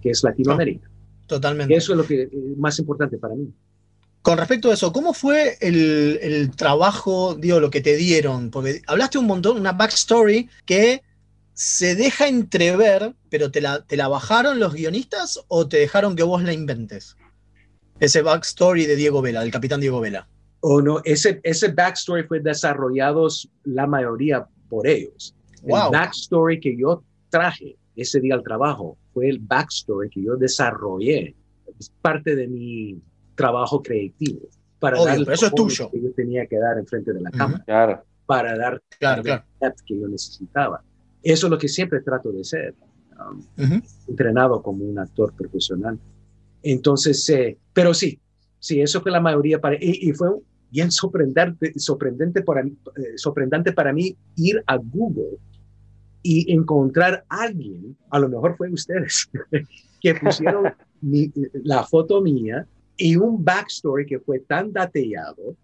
S15: que es Latinoamérica.
S2: Totalmente.
S15: Eso es lo que, eh, más importante para mí.
S2: Con respecto a eso, ¿cómo fue el, el trabajo, digo, lo que te dieron? Porque hablaste un montón, una backstory que se deja entrever, pero te la, ¿te la bajaron los guionistas o te dejaron que vos la inventes? Ese backstory de Diego Vela, del capitán Diego Vela.
S15: O no, ese, ese backstory fue desarrollado la mayoría por ellos.
S2: Wow.
S15: El backstory que yo traje ese día al trabajo fue el backstory que yo desarrollé. Es parte de mi trabajo creativo. Para
S2: Obvio,
S15: dar el
S2: pero eso es tuyo.
S15: Que yo tenía que dar enfrente de la cámara.
S4: Claro.
S15: Para dar
S2: Claro, claro.
S15: que yo necesitaba. Eso es lo que siempre trato de ser. um, entrenado como un actor profesional. Entonces, eh, pero sí, sí, eso fue la mayoría para, y, y fue bien sorprendente, sorprendente, para, mí- eh, sorprendente para mí ir a Google y encontrar a alguien, a lo mejor fue ustedes, *laughs* que pusieron *laughs* mi- la foto mía y un backstory que fue tan detallado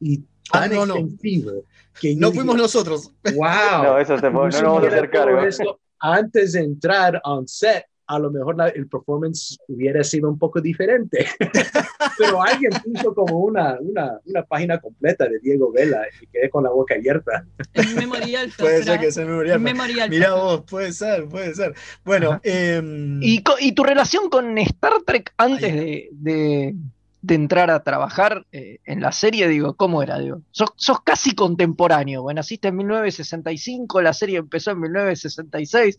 S15: y
S2: Ah,
S15: tan
S2: no, no.
S15: extensivo que yo
S2: No
S15: dije,
S2: fuimos nosotros.
S15: Wow.
S4: No, eso te, no nos vamos a hacer cargo.
S15: esto antes de entrar on set, a lo mejor la- el performance hubiera sido un poco diferente. *laughs* Pero alguien puso como una, una, una página completa de Diego Vela y quedé con la boca abierta.
S1: Es memorial. *laughs*
S2: Puede ser que sea memorial.
S1: Memorial.
S2: Mirá vos, puede ser, puede ser. Bueno, em,
S3: ¿Y, y tu relación con Star Trek antes de, de- de entrar a trabajar eh, en la serie, digo, ¿cómo era? Digo, sos, sos casi contemporáneo, bueno, naciste en 1965, la serie empezó en 1966,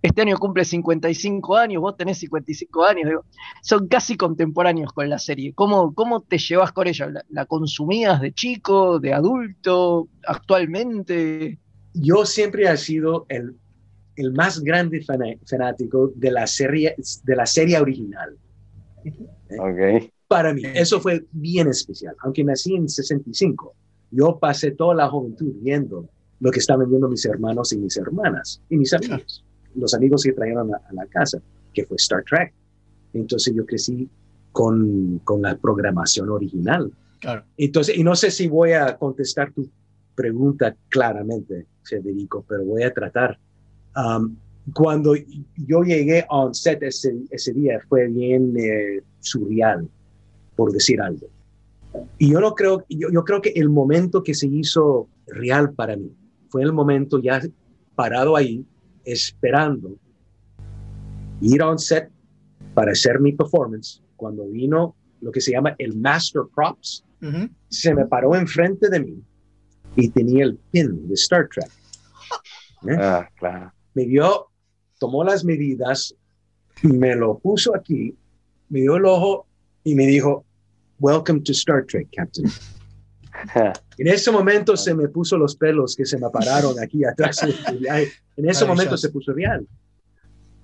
S3: este año cumple 55 años, vos tenés 55 años, digo, son casi contemporáneos con la serie. ¿Cómo, cómo te llevas con ella? ¿La, la consumías de chico, de adulto, actualmente?
S15: Yo siempre he sido el, el más grande fanático de la serie, de la serie original.
S4: Ok.
S15: Para mí, eso fue bien especial. Aunque nací en 65, yo pasé toda la juventud viendo lo que estaban viendo mis hermanos y mis hermanas y mis amigos, los amigos que trajeron a, a la casa, que fue Star Trek. Entonces yo crecí con, con la programación original.
S2: claro.
S15: Entonces, y no sé si voy a contestar tu pregunta claramente, Federico, pero voy a tratar. Um, cuando yo llegué on set ese, ese día fue bien eh, surreal, por decir algo. Y yo no creo, yo, yo creo que el momento que se hizo real para mí fue el momento ya parado ahí, esperando ir on set para hacer mi performance. Cuando vino lo que se llama el Master Props, se me paró enfrente de mí y tenía el pin de Star Trek. ¿Eh?
S4: Ah, claro.
S15: Me vio, tomó las medidas, me lo puso aquí, me dio el ojo y me dijo, Welcome to Star Trek, Captain. *laughs* En ese momento se me puso los pelos que se me pararon aquí atrás. En *laughs* ese momento se puso real.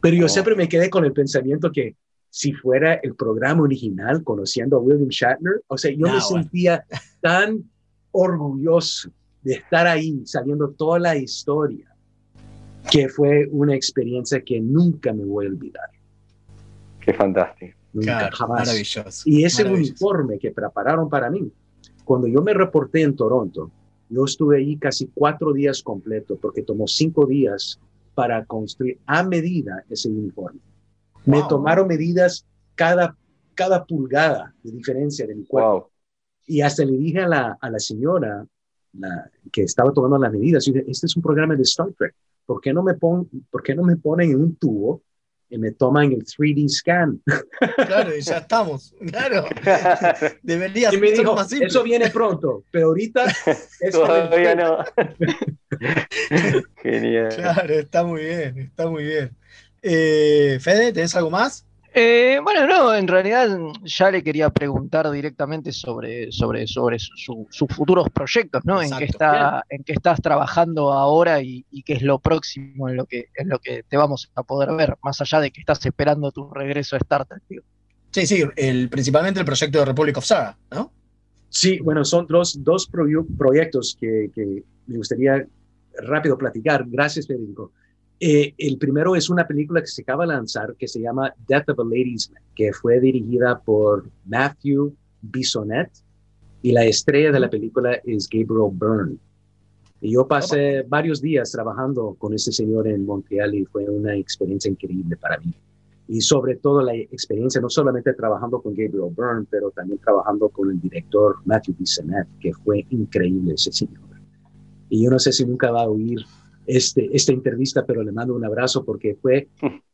S15: Pero yo
S4: Oh.
S15: siempre me quedé con el pensamiento que si fuera el programa original, conociendo a William Shatner, o sea, yo
S2: Nah,
S15: me
S2: bueno.
S15: sentía tan orgulloso de estar ahí, sabiendo toda la historia, que fue una experiencia que nunca me voy a olvidar.
S4: Qué fantástico.
S15: Nunca,
S2: Claro,
S15: jamás.
S2: maravilloso.
S15: Y ese
S2: maravilloso.
S15: uniforme que prepararon para mí, cuando yo me reporté en Toronto, yo estuve ahí casi cuatro días completos porque tomó cinco días para construir a medida ese uniforme. Me
S2: Wow.
S15: tomaron medidas cada, cada pulgada de diferencia de mi cuerpo.
S4: Wow.
S15: Y hasta le dije a la, a la señora la, que estaba tomando las medidas, yo dije, este es un programa de Star Trek, ¿por qué no me, pon, ¿por qué no me ponen en un tubo y me toman el 3D scan?
S2: Claro, y ya estamos. Claro. *laughs* Debería
S15: Y me
S2: ser
S15: dijo,
S2: más simple.
S15: eso viene pronto, pero ahorita *laughs*
S4: Todavía no. *laughs* Genial.
S2: Claro, está muy bien, está muy bien. Eh, Fede, ¿tenés algo más?
S3: Eh, bueno, no, en realidad ya le quería preguntar directamente sobre, sobre, sobre su- su- sus futuros proyectos, ¿no? En qué, está, en qué estás trabajando ahora y, y qué es lo próximo en lo, que, en lo que te vamos a poder ver, más allá de que estás esperando tu regreso a Star Trek. digo.
S2: Sí, sí, el, principalmente el proyecto de Republic of Saga, ¿no?
S15: Sí, bueno, son dos, dos proyectos que, que me gustaría rápido platicar. Gracias, Federico. Eh, el primero es una película que se acaba de lanzar que se llama Death of a Ladies Man, que fue dirigida por Matthew Bissonette y la estrella de la película es Gabriel Byrne. Y yo pasé varios días trabajando con ese señor en Montreal y fue una experiencia increíble para mí. Y sobre todo la experiencia, no solamente trabajando con Gabriel Byrne, pero también trabajando con el director Matthew Bissonnette, que fue increíble ese señor. Y yo no sé si nunca va a oír este, esta entrevista, pero le mando un abrazo porque fue *laughs*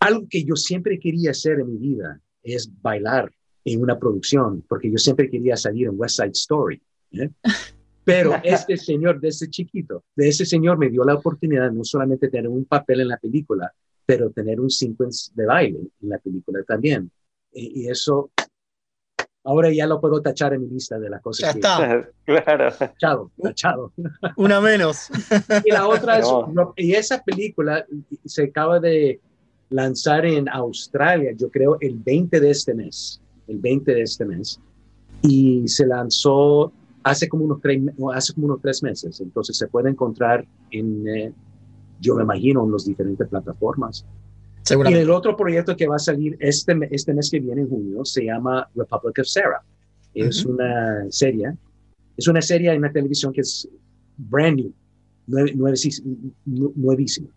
S15: algo que yo siempre quería hacer en mi vida, es bailar en una producción, porque yo siempre quería salir en West Side Story. ¿eh? *laughs* Pero este señor, de ese chiquito, de ese señor me dio la oportunidad no solamente de tener un papel en la película, pero tener un sequence de baile en la película también. Y, y eso, ahora ya lo puedo tachar en mi lista de las cosas.
S2: Ya
S15: que-
S2: está. *laughs*
S4: Claro.
S15: Tachado, tachado. *laughs*
S2: Una menos.
S15: Y la otra es,
S4: No.
S15: y esa película se acaba de lanzar en Australia, yo creo, el 20 de este mes, el 20 de este mes, y se lanzó hace como unos tres, hace como unos tres meses, entonces se puede encontrar en, eh, yo me imagino, en las diferentes plataformas. Y el otro proyecto que va a salir este, este mes que viene, en junio, se llama Republic of Sarah. Es una serie, es una serie en la televisión que es brand new, nueve- nuevísima.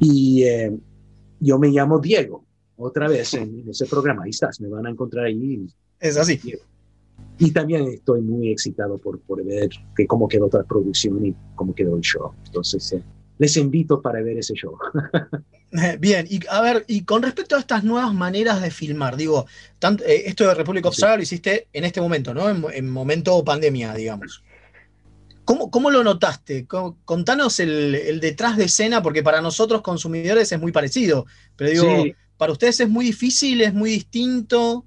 S15: Y eh, yo me llamo Diego, otra vez en, en ese programa. Ahí estás, me van a encontrar ahí.
S2: Es así.
S15: Y también estoy muy excitado por, por ver que cómo quedó toda la producción y cómo quedó el show. Entonces, eh, les invito para ver ese show. *laughs* *laughs*
S2: Bien, y a ver, y con respecto a estas nuevas maneras de filmar, digo, tanto, eh, esto de Republic of Sarah lo hiciste en este momento, ¿no? En, en momento pandemia, digamos. ¿Cómo, cómo lo notaste? Co- Contanos el, el detrás de escena, porque para nosotros consumidores es muy parecido, pero digo,
S15: Sí.
S2: para ustedes es muy difícil, es muy distinto.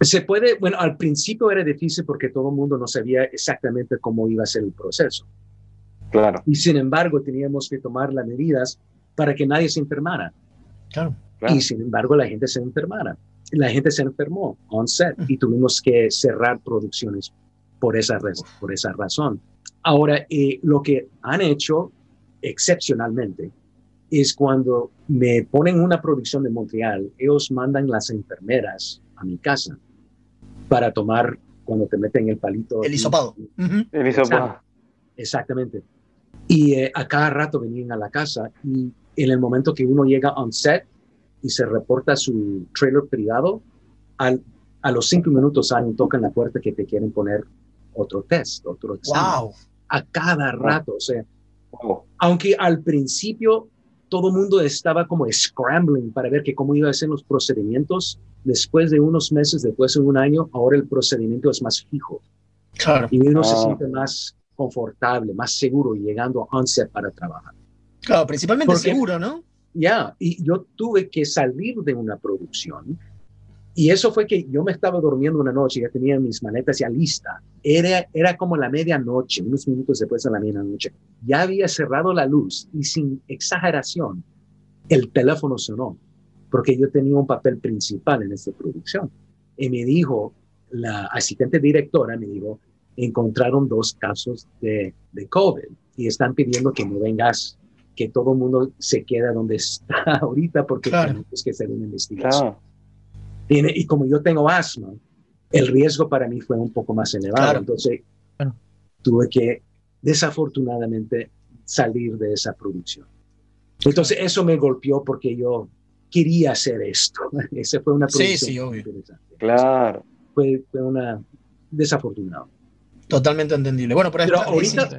S15: Se puede, bueno, al principio era difícil porque todo el mundo no sabía exactamente cómo iba a ser el proceso.
S4: Claro.
S15: Y sin embargo, teníamos que tomar las medidas para que nadie se enfermara.
S2: Claro.
S15: Y sin embargo, la gente se enfermara. La gente se enfermó on set y tuvimos que cerrar producciones por esa, por esa razón. Ahora, eh, lo que han hecho excepcionalmente es cuando me ponen una producción de Montreal, ellos mandan las enfermeras a mi casa para tomar cuando te meten el palito.
S2: El hisopado. Ujú.
S4: El hisopado.
S15: Exactamente. Y eh, a cada rato venían a la casa y en el momento que uno llega on set y se reporta su trailer privado, al- a los cinco minutos alguien toca en la puerta que te quieren poner otro test, otro examen.
S2: Wow.
S15: A cada rato, o sea, aunque al principio todo el mundo estaba como scrambling para ver que cómo iba a ser los procedimientos, después de unos meses, después de un año, ahora el procedimiento es más fijo.
S2: Claro.
S15: Y uno se siente más confortable, más seguro llegando a onset para trabajar.
S2: Claro, principalmente
S15: Porque-
S2: seguro, ¿no?
S15: Ya, y yo tuve que salir de una producción. Y eso fue que yo me estaba durmiendo una noche, ya tenía mis maletas ya lista. Era, era como la medianoche, unos minutos después de la medianoche. Ya había cerrado la luz y sin exageración, el teléfono sonó, porque yo tenía un papel principal en esta producción. Y me dijo, la asistente directora me dijo, encontraron dos casos de, de COVID y están pidiendo que no vengas, que todo el mundo se quede donde está *laughs* ahorita porque
S2: Claro.
S15: tenemos que hacer una investigación. Y, y como yo tengo asma, el riesgo para mí fue un poco más elevado.
S2: Claro.
S15: Entonces, tuve que desafortunadamente salir de esa producción. Entonces, eso me golpeó porque yo quería hacer esto. *laughs* Esa fue una
S2: Sí,
S15: producción
S2: sí, obvio.
S15: interesante.
S4: Claro.
S15: Fue, fue una desafortunado.
S2: Totalmente entendible. Bueno, pero,
S15: Pero ahorita
S2: sí.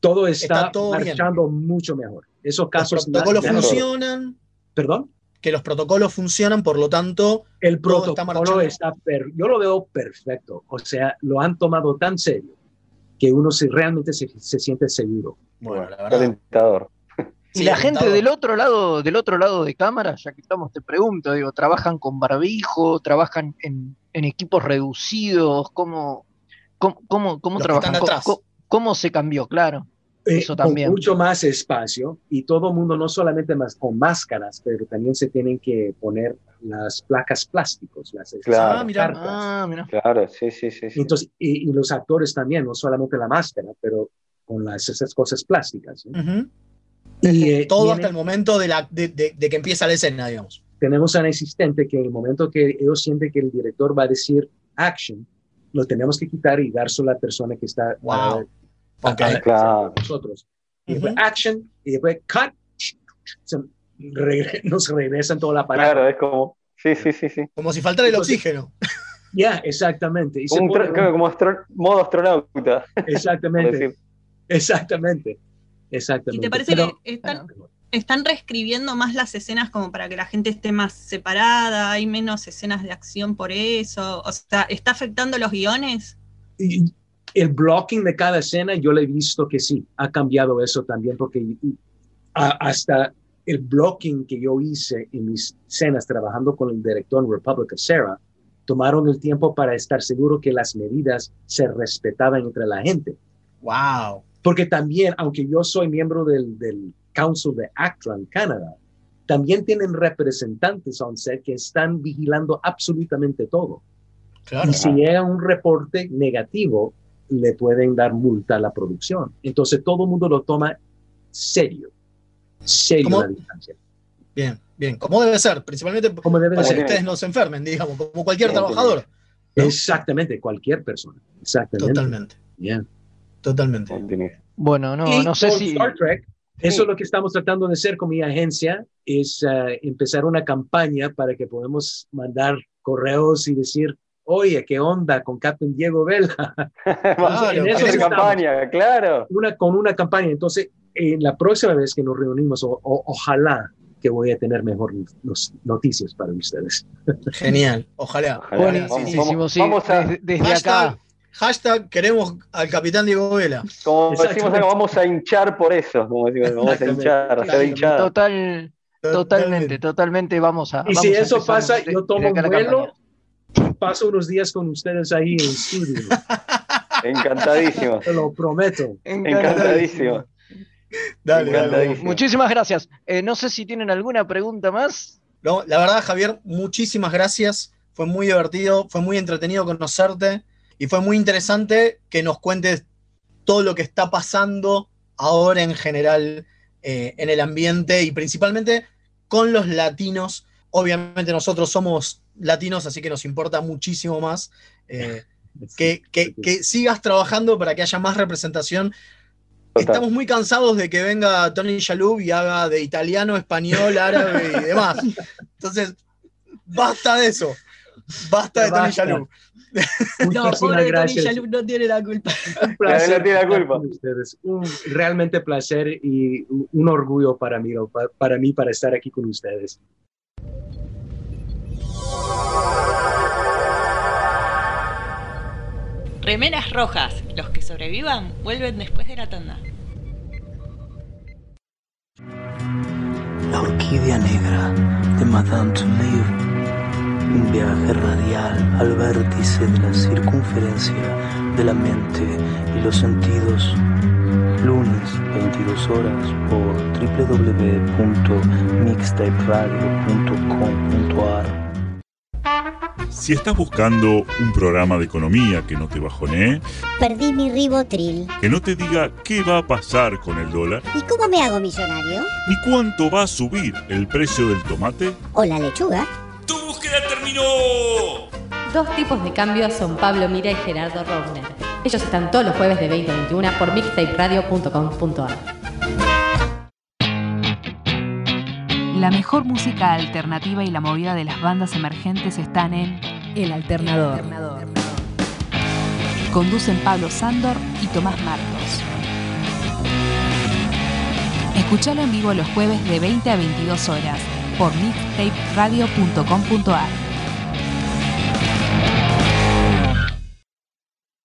S15: Todo está,
S2: Está todo bien.
S15: marchando mucho mejor. Esos
S2: los
S15: casos
S2: protocolos
S15: ya no-
S2: funcionan,
S15: ¿Perdón?
S2: que los protocolos funcionan, por lo tanto,
S15: El
S2: todo está
S15: protocolo está, per- yo lo veo perfecto. O sea, lo han tomado tan serio que uno se, realmente se, se siente seguro.
S2: Bueno, la
S4: tentador. *laughs*
S3: Y la gente del otro lado, del otro lado de cámara, ya que estamos, te pregunto, digo, ¿trabajan con barbijo? ¿Trabajan en, en equipos reducidos? ¿Cómo, cómo, cómo, cómo
S2: Los
S3: trabajan?
S2: están
S3: ¿Cómo,
S2: atrás.
S3: cómo- cómo se cambió? Claro.
S15: Eh,
S3: Eso
S15: con
S3: también.
S15: mucho más espacio y todo el mundo no solamente más con máscaras, pero también se tienen que poner las placas plásticos, las
S4: Claro.
S15: las
S4: Ah, mira.
S15: cartas.
S3: Ah, mira.
S4: Claro, sí, sí, sí. sí.
S15: Entonces, y, y los actores también, no solamente la máscara, pero con las, esas cosas plásticas. ¿no?
S2: Ujú.
S15: Y eh,
S2: todo
S15: tiene-
S2: hasta el momento de, la, de, de- de que empieza la escena, digamos.
S15: tenemos a un asistente que en el momento que ellos sienten que el director va a decir action, lo tenemos que quitar y dárselo a la persona que está
S2: Wow.
S15: Uh, a-
S2: Ok.
S15: a-
S4: Claro.
S15: nosotros. Y después action, y después cut, se regre- *laughs* nos regresan toda la parada.
S4: Claro, es como. Sí, sí, sí, sí.
S2: Como si faltara el
S15: Entonces-
S2: oxígeno. *laughs*
S15: Ya, exactamente. Y se
S4: Un
S15: pone
S4: tra- claro, como astro- modo astronauta.
S15: Exactamente. *laughs*
S4: decir.
S15: Exactamente.
S1: ¿Y
S15: Exactamente.
S1: te parece
S15: Pero-
S1: que están, están reescribiendo más las escenas como para que la gente esté más separada? ¿Hay menos escenas de acción por eso? O sea, ¿está afectando los guiones?
S15: y el blocking de cada escena, yo le he visto que sí, ha cambiado eso también, porque hasta el blocking que yo hice en mis escenas trabajando con el director en Republic of Sarah, tomaron el tiempo para estar seguro que las medidas se respetaban entre la gente.
S2: Wow.
S15: Porque también, aunque yo soy miembro del, del Council de ACTRA en Canadá, también tienen representantes on set que están vigilando absolutamente todo.
S2: Claro.
S15: Y si llega un reporte negativo, le pueden dar multa a la producción. Entonces todo el mundo lo toma serio. Serio
S2: ¿Cómo?
S15: la distancia.
S2: Bien, bien. Como debe ser, principalmente
S15: Como debe
S2: para
S15: ser.
S2: que ustedes no se enfermen, digamos, como cualquier
S15: Bien,
S2: trabajador.
S15: Exactamente, cualquier persona. Exactamente.
S2: Totalmente.
S15: Yeah.
S2: Totalmente.
S3: Bueno, no,
S15: Y
S3: no sé si.
S15: Star Trek, eso es lo que estamos tratando de hacer con mi agencia, es eh, empezar una campaña para que podamos mandar correos y decir, oye, ¿qué onda con Captain Diego Vela? *laughs*
S4: Vamos
S15: en eso
S4: campaña, claro.
S15: Una, con una campaña. Entonces, en la próxima vez que nos reunimos, o- o- ojalá que voy a tener mejor nos- noticias para ustedes. *laughs*
S2: Genial, ojalá.
S4: Ojalá.
S3: Buenísimo,
S4: Vamos-
S3: sí.
S4: vamos a-
S3: desde, desde
S2: Hashtag,
S3: acá.
S2: hashtag queremos al capitán Diego Vela.
S4: Como decimos vamos a hinchar por eso. Como decimos, vamos a hinchar, a hacer hinchada.
S3: Total, totalmente, totalmente vamos a.
S15: Y
S3: vamos
S15: si
S3: a
S15: eso pasa, yo tomo un vuelo. Paso unos días con ustedes ahí en el estudio. *laughs*
S4: Encantadísimo.
S15: Te lo prometo.
S4: Encantadísimo.
S2: Dale, dale.
S4: Encantadísimo.
S3: Muchísimas gracias. Eh, no sé si tienen alguna pregunta más.
S2: No, la verdad, Javier, muchísimas gracias. Fue muy divertido, fue muy entretenido conocerte y fue muy interesante que nos cuentes todo lo que está pasando ahora en general eh, en el ambiente y principalmente con los latinos. Obviamente nosotros somos latinos, así que nos importa muchísimo más eh, *laughs* que, que- que sigas trabajando para que haya más representación.
S4: Total.
S2: Estamos muy cansados de que venga Tony Shalhoub y haga de italiano, español, árabe y demás. *laughs* Entonces, basta de eso. Basta
S15: Ya
S2: de Tony. Shalhoub. *laughs*
S1: No,
S15: Muchísimas
S1: pobre Tony
S15: gracias.
S1: Shalhoub no tiene la culpa.
S15: Un placer
S4: Nadie tiene la culpa.
S15: Un realmente placer y un- orgullo para mí, pa- para mí para estar aquí con ustedes.
S6: Remeras rojas. Los que sobrevivan vuelven después de la tanda.
S16: La orquídea negra de Madame Touleau. Un viaje radial al vértice de la circunferencia de la mente y los sentidos. Lunes, 22 horas por www.mixtaperadio.com.ar
S17: Si estás buscando un programa de economía que no te bajonee,
S18: Perdí mi ribotril.
S17: que no te diga qué va a pasar con el dólar,
S18: ¿Y cómo me hago millonario?
S17: ni cuánto va a subir el precio del tomate,
S18: ¿O la lechuga?
S13: ¡Tu búsqueda terminó!
S19: Dos tipos de cambios son Pablo Mira y Gerardo Rovner. Ellos están todos los jueves de 20 a 21 por mixtaperadio.com.ar.
S20: La mejor música alternativa y la movida de las bandas emergentes están en El Alternador. Conducen Pablo Sándor y Tomás Marcos. Escuchalo en vivo los jueves de 20 a 22 horas por mixtaperadio.com.ar.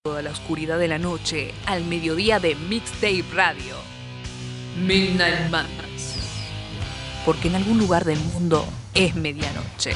S21: Toda la oscuridad de la noche al mediodía de Mixtape Radio. Midnight Madness. Porque en algún lugar del mundo es medianoche.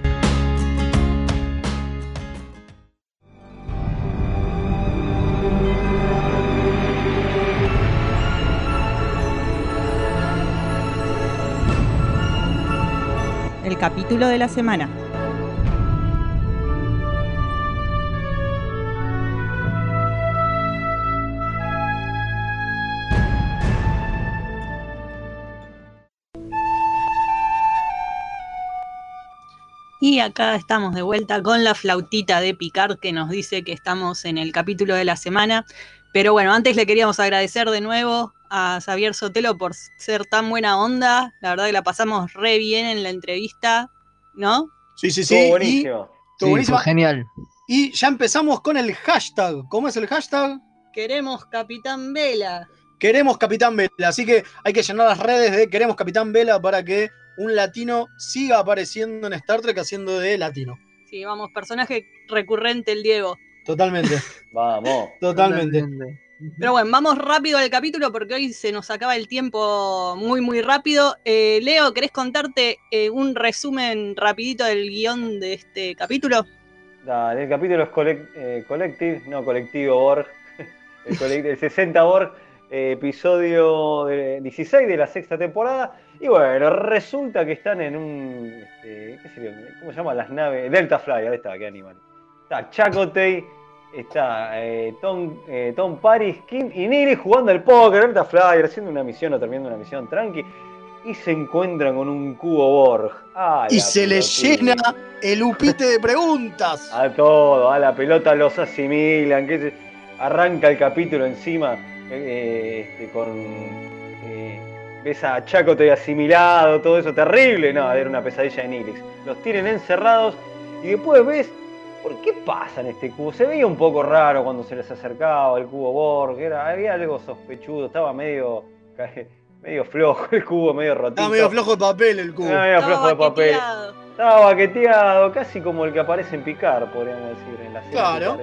S22: Capítulo de la semana.
S1: Y acá estamos de vuelta con la flautita de Picard que nos dice que estamos en el capítulo de la semana. Pero bueno, antes le queríamos agradecer de nuevo a Xavier Sotelo por ser tan buena onda. La verdad que la pasamos re bien en la entrevista, ¿no?
S2: Sí, sí, sí.
S4: Estuvo
S2: y-
S4: buenísimo.
S2: estuvo buenísimo.
S3: genial.
S2: Y ya empezamos con el hashtag. ¿Cómo es el hashtag?
S1: Queremos Capitán Vela.
S2: Queremos Capitán Vela. Así que hay que llenar las redes de Queremos Capitán Vela para que un latino siga apareciendo en Star Trek haciendo de latino.
S1: Sí, vamos, personaje recurrente el Diego.
S2: Totalmente.
S4: Vamos.
S2: Totalmente.
S1: Pero bueno, vamos rápido al capítulo porque hoy se nos acaba el tiempo muy, muy rápido. Eh, Leo, ¿querés contarte eh, un resumen rapidito del guion de este capítulo?
S4: Dale, el capítulo es collect- eh, Collective, no colectivo Borg. *laughs* El, el 60 Borg, episodio de- 16 de la sexta temporada. Y bueno, resulta que están en un. este. ¿Cómo se llama? Las naves. Delta Flyer, ahí está, qué animal. Está Chakotay, está eh, Tom, eh, Tom Paris, Kim y Neely jugando al póker, Delta Flyer, haciendo una misión o terminando una misión tranqui. Y se encuentran con un cubo Borg. Ah,
S2: Y se le
S4: pelotita.
S2: llena el upite de preguntas.
S4: A todo, a la pelota los asimilan, que se- arranca el capítulo encima eh, este, con. ves a Chacote asimilado, todo eso terrible. No, era una pesadilla de Nilix. Los tienen encerrados y después ves. ¿Por qué pasa en este cubo? Se veía un poco raro cuando se les acercaba el cubo Borg, era, había algo sospechudo, estaba medio, *laughs* medio flojo el cubo, medio rotito.
S2: Está medio flojo de papel el cubo.
S4: Estaba medio flojo de papel. Estaba baqueteado, casi como el que aparece en Picar, podríamos decir, en la serie.
S2: Claro.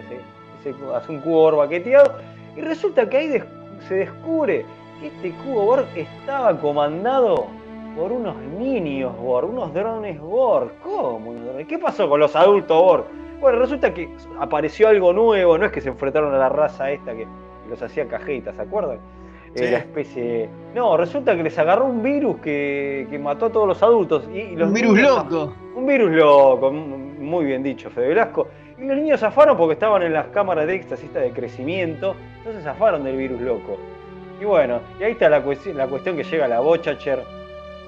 S4: Ese- hace un cubo Borg baqueteado. Y resulta que ahí des- se descubre que este cubo Borg estaba comandado por unos niños Borg, unos drones Borg. ¿Cómo? ¿Qué pasó con los adultos Borg? Bueno, resulta que apareció algo nuevo, no es que se enfrentaron a la raza esta que los hacía cajetas, ¿se acuerdan? Eh. La especie. No, resulta que les agarró un virus que, que mató a todos los adultos. Y, y los
S3: Un virus
S4: niños-
S3: loco.
S4: Un virus loco, muy bien dicho, Fede Velasco. Y los niños zafaron porque estaban en las cámaras de éxtasis de crecimiento, entonces zafaron del virus loco. Y bueno, y ahí está la, cuestión, la cuestión que llega la Bochacher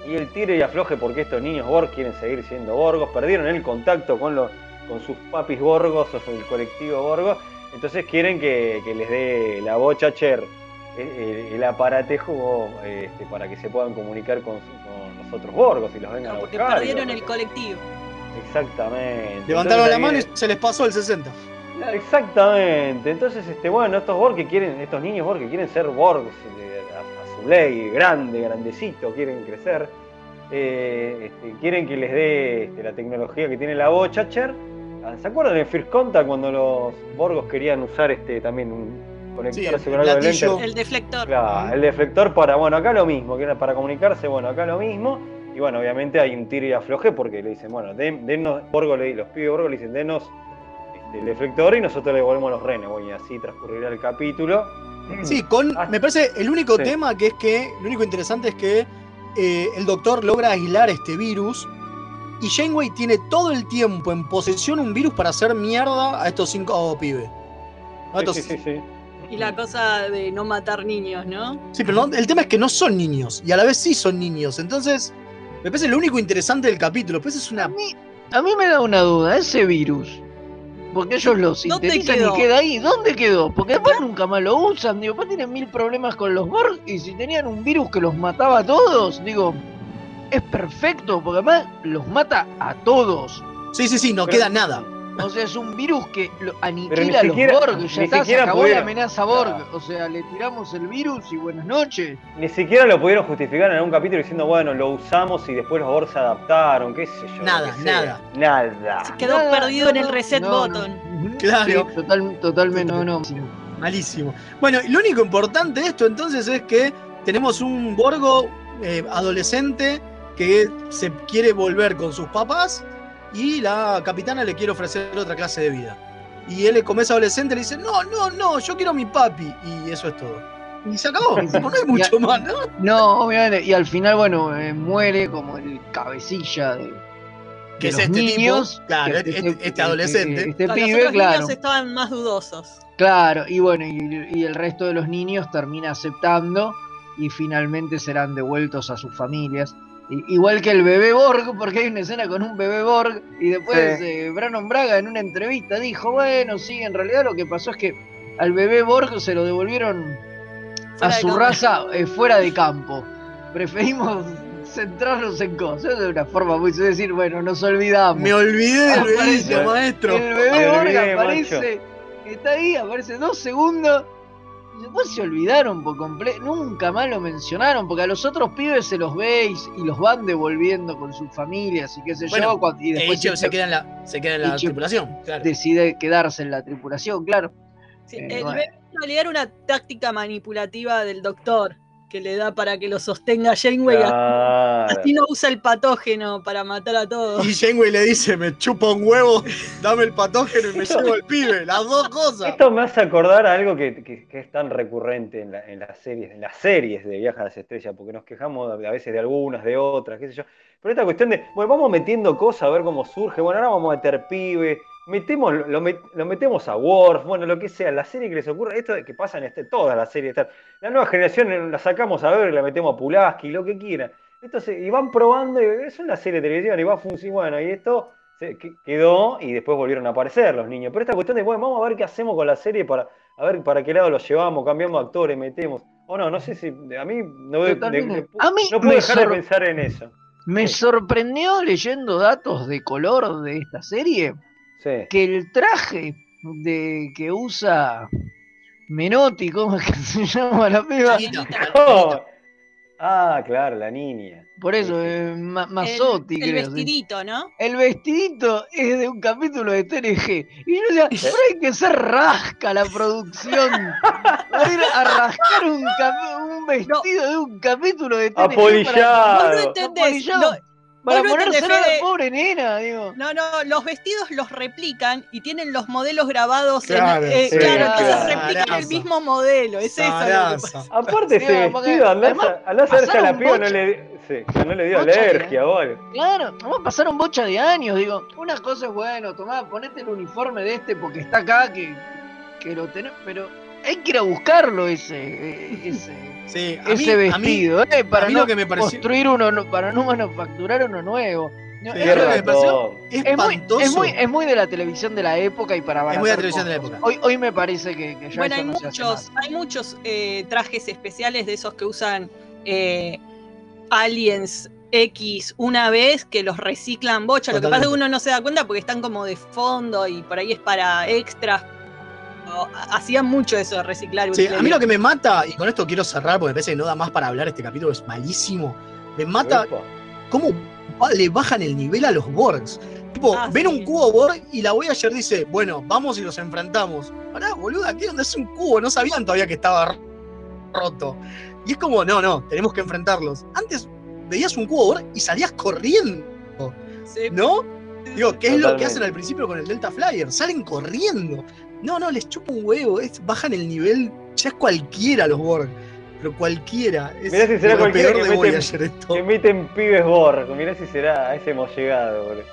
S4: y el tire y afloje porque estos niños Borg quieren seguir siendo Borgos, perdieron el contacto con, los, con sus papis Borgos o el colectivo Borgo, entonces quieren que, que les dé la Bochacher el, el- el aparatejo eh, este, para que se puedan comunicar con, con los otros Borgos y los vengan a
S1: Porque
S4: buscar. y
S1: perdieron el colectivo.
S4: Exactamente.
S2: Levantaron
S4: Entonces
S2: la mano y
S4: viene-
S2: se les pasó el 60.
S4: Exactamente. Entonces, este, bueno, estos Borg que quieren, estos niños Borg que quieren ser Borg eh, a, a su ley, grande, grandecito, quieren crecer, eh, este, quieren que les dé este, la tecnología que tiene la Bochacher. Ah, ¿Se acuerdan en First Contact cuando los Borgos querían usar este también un conectarse
S2: Sí, el
S4: con algo de
S2: platillo.
S4: lente?
S1: El deflector.
S4: Claro, el deflector para, bueno, acá lo mismo, que era para comunicarse, bueno, acá lo mismo. Y bueno, obviamente hay un tiro y afloje porque le dicen, bueno, den- dennos, Borgo le- los pibes Borgo le dicen, denos este, el deflector y nosotros le devolvemos los renes. Bueno, y así transcurrirá el capítulo.
S2: Sí, con. Me parece el único
S4: Sí.
S2: tema que es que. Lo único interesante es que eh, el doctor logra aislar este virus. Y Janeway tiene todo el tiempo en posesión un virus para hacer mierda a estos cinco pibes. ¿No?
S4: Sí,
S2: Estos-
S4: sí, sí, sí.
S1: Y la cosa de no matar niños, ¿no?
S2: Sí, pero no- el tema es que no son niños. Y a la vez sí son niños. Entonces, me parece lo único interesante del capítulo. Pues es una.
S3: A mí me da una duda, ese virus. Porque ellos lo
S1: ¿Dónde
S3: sintetizan y queda ahí. ¿Dónde quedó? Porque después nunca más lo usan. Digo, después tienen mil problemas con los Borg. Y si tenían un virus que los mataba a todos, digo, es perfecto. Porque además los mata a todos.
S2: Sí, sí, sí, no
S3: Pero-
S2: queda nada.
S3: O sea, es un virus que lo aniquila a los
S4: siquiera-
S3: Borg.
S4: ni
S3: Ya está, se
S4: siquiera
S3: acabó
S4: pudieron-
S3: la amenaza Borg.
S4: Claro.
S3: O sea, le tiramos el virus y buenas noches.
S4: Ni siquiera lo pudieron justificar en algún capítulo diciendo, bueno, lo usamos y después los Borg se adaptaron, qué sé yo.
S2: Nada, nada.
S4: Nada.
S1: Quedó
S3: Nada,
S1: perdido
S3: no,
S1: en el reset
S3: no,
S1: button.
S2: Claro.
S3: Sí, total, totalmente, no, no.
S2: Malísimo. Bueno, y lo único importante de esto entonces es que tenemos un Borgo eh, adolescente que se quiere volver con sus papás y la capitana le quiere ofrecer otra clase de vida. Y él, como es adolescente, le dice, no, no, no, yo quiero a mi papi. Y eso es todo. Y se acabó. No hay mucho más, ¿no?
S3: No, obviamente. Y al final, bueno, eh, muere como el cabecilla de,
S2: Que es
S3: los
S2: este tipo,
S3: niños.
S2: claro, este- este adolescente.
S3: Este,
S1: Los
S3: pibe,
S1: otros
S3: claro.
S1: niños estaban más dudosos.
S3: Claro, y bueno, y, y el resto de los niños termina aceptando y finalmente serán devueltos a sus familias. Igual que el bebé Borg, porque hay una escena con un bebé Borg y después
S4: Sí.
S3: eh, Brannon Braga en una entrevista dijo, bueno, sí, en realidad lo que pasó es que al bebé Borg se lo devolvieron a
S1: de
S3: su
S1: campo.
S3: raza eh, fuera de campo. Preferimos centrarnos en cosas, de una forma muy es decir, bueno, nos olvidamos.
S2: Me olvidé del bebito, maestro.
S3: El bebé
S4: Me
S3: Borg
S4: olvidé,
S3: aparece, está ahí, aparece dos segundos. Después se olvidaron por completo, nunca más lo mencionaron, porque a los otros pibes se los veis y los van devolviendo con sus familias y qué sé
S2: Bueno,
S3: yo. cuando- y después
S2: se
S3: siempre
S2: queda en la, se queda en la tripulación. Claro.
S3: decide quedarse en la tripulación, claro.
S1: Sí,
S3: Eh,
S1: el
S3: bueno.
S1: bebé en realidad era una táctica manipulativa del doctor que le da para que lo sostenga Janeway.
S4: Claro.
S1: Así no usa el patógeno para matar a todos.
S2: Y Janeway le dice, me chupa un huevo, dame el patógeno y me llevo el pibe. Las dos cosas.
S4: Esto me hace acordar a algo que, que- que es tan recurrente en, la- en las series, en las series de Viaje a las Estrellas, porque nos quejamos a veces de algunas, de otras, qué sé yo. Pero esta cuestión de, bueno, vamos metiendo cosas a ver cómo surge, bueno, ahora vamos a meter pibe, metemos, lo, met- lo metemos a Worf, bueno, lo que sea, la serie que les ocurra, esto de que pasa en este, todas las series, están- la nueva generación eh, la sacamos a ver, la metemos a Pulaski, lo que quieran. Esto se- y van probando, y es una serie de televisión y va a funcionar, bueno, y esto se que- quedó y después volvieron a aparecer los niños. Pero esta cuestión de, bueno, vamos a ver qué hacemos con la serie para a ver para qué lado lo llevamos, cambiamos actores, metemos. O no, no sé si a mí no, de-
S3: Totalmente.
S4: de-
S3: A mí
S4: no puedo dejar de pensar en eso.
S3: Me
S4: Sí.
S3: sorprendió leyendo datos de color de esta serie
S4: Sí.
S3: que el traje de que usa Menotti, ¿cómo es que *laughs* se llama la piba?
S4: Oh. *laughs* Ah, claro, la niña.
S3: Por eso, eh, Ma- Mazzotti,
S1: el, el
S3: creo. sí.
S1: vestidito, ¿no?
S3: El vestidito es de un capítulo de TNG. Y yo decía, pero hay que ser rasca la producción. *laughs* Va a ir a rascar un, vestido de un capítulo de TNG. para-
S4: Apolillado.
S1: Vos no entendés.
S3: Apolillado. Para
S1: no
S3: a la pobre nena, digo.
S1: No, no, los vestidos los replican y tienen los modelos grabados
S2: Claro,
S1: en. eh,
S2: sí,
S1: claro, entonces replican el mismo modelo. Es eso. lo que
S2: Zaraza.
S1: pasa.
S4: Aparte
S3: Sí,
S4: ese vestido, andás
S3: además
S4: a, andás a ver a la piba no le, sí, no le dio alergia algo.
S3: Claro, vamos pasaron bocha de años, digo. Una cosa es bueno, tomá, ponete el uniforme de este porque está acá que, que lo tenés, pero hay que ir a buscarlo ese, ese, *laughs*
S2: Sí, a
S3: ese
S2: mí- a mí-
S3: vestido, eh, para
S2: a mí
S3: no
S2: lo que me pareció-
S3: construir uno, no- para no manufacturar uno nuevo. No,
S2: Sí,
S3: es,
S2: a mí lo que me
S4: Cierra
S2: pareció
S4: todo.
S3: es muy,
S2: espantoso.
S3: es, muy, es muy de la televisión de la época y para
S2: Es muy de la televisión de la época.
S3: Hoy, hoy me parece que, que ya
S1: Bueno, hay
S3: no
S1: muchos, hay muchos eh, trajes especiales de esos que usan eh, aliens X una vez que los reciclan bocha. Lo que pasa es que uno no se da cuenta porque están como de fondo y por ahí es para extras. Hacían mucho eso de reciclar.
S2: Sí, a mí lo que me mata, y con esto quiero cerrar porque me parece que no da más para hablar, este capítulo es malísimo. Me mata cómo le bajan el nivel a los Borgs. Tipo,
S1: Ah,
S2: ven
S1: sí.
S2: un cubo Borg y la Voyager dice, bueno, vamos y los enfrentamos. Pará, boluda, aquí donde es un cubo, no sabían todavía que estaba roto. Y es como, no, no, tenemos que enfrentarlos. Antes veías un cubo Borg y salías corriendo,
S1: Sí.
S2: ¿no? Digo, ¿qué es lo que hacen al principio con el Delta Flyer? Salen corriendo. No, no, les chupa un huevo, es, bajan el nivel, ya es cualquiera los Borg. Pero cualquiera. Es
S4: Mirá si será
S2: lo
S4: cualquiera
S2: peor
S4: que
S2: de
S4: meten,
S2: Voyager esto.
S4: que meten pibes Borg. Mirá si será, a ese hemos llegado, boludo.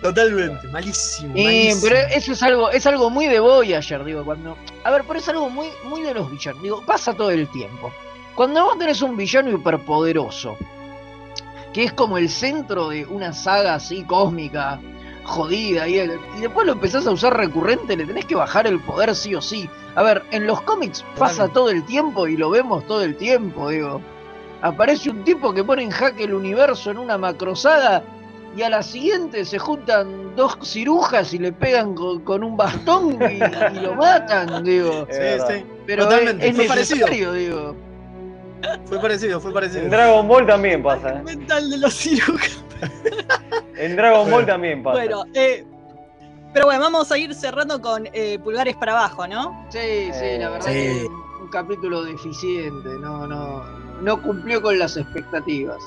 S2: Totalmente, malísimo.
S3: Sí,
S2: malísimo.
S3: pero eso es algo, es algo muy de Voyager, digo, cuando. A ver, pero es algo muy, muy de los villanos. Digo, pasa todo el tiempo. Cuando vos tenés un villano hiperpoderoso, que es como el centro de una saga así cósmica, jodida, y, el- y después lo empezás a usar recurrente, le tenés que bajar el poder sí o sí. A ver, en los cómics pasa todo el tiempo y lo vemos todo el tiempo, digo. Aparece un tipo que pone en jaque el universo en una macrosaga y a la siguiente se juntan dos cirujas y le pegan con, con un bastón y, y lo *laughs* matan, digo.
S2: Sí, sí.
S3: Pero
S2: Totalmente,
S3: es, es
S2: fue parecido.
S3: necesario, digo.
S2: Fue parecido, fue parecido.
S4: En Dragon Ball también pasa. ¿eh?
S1: Mental de los cirujanos. *laughs*
S4: En Dragon Ball *laughs* también pasa.
S1: Bueno, eh, pero bueno, vamos a ir cerrando con eh, pulgares para abajo, ¿no?
S3: Sí, sí, la verdad
S2: Sí.
S3: que es un, un capítulo deficiente, no, no, no cumplió con las expectativas.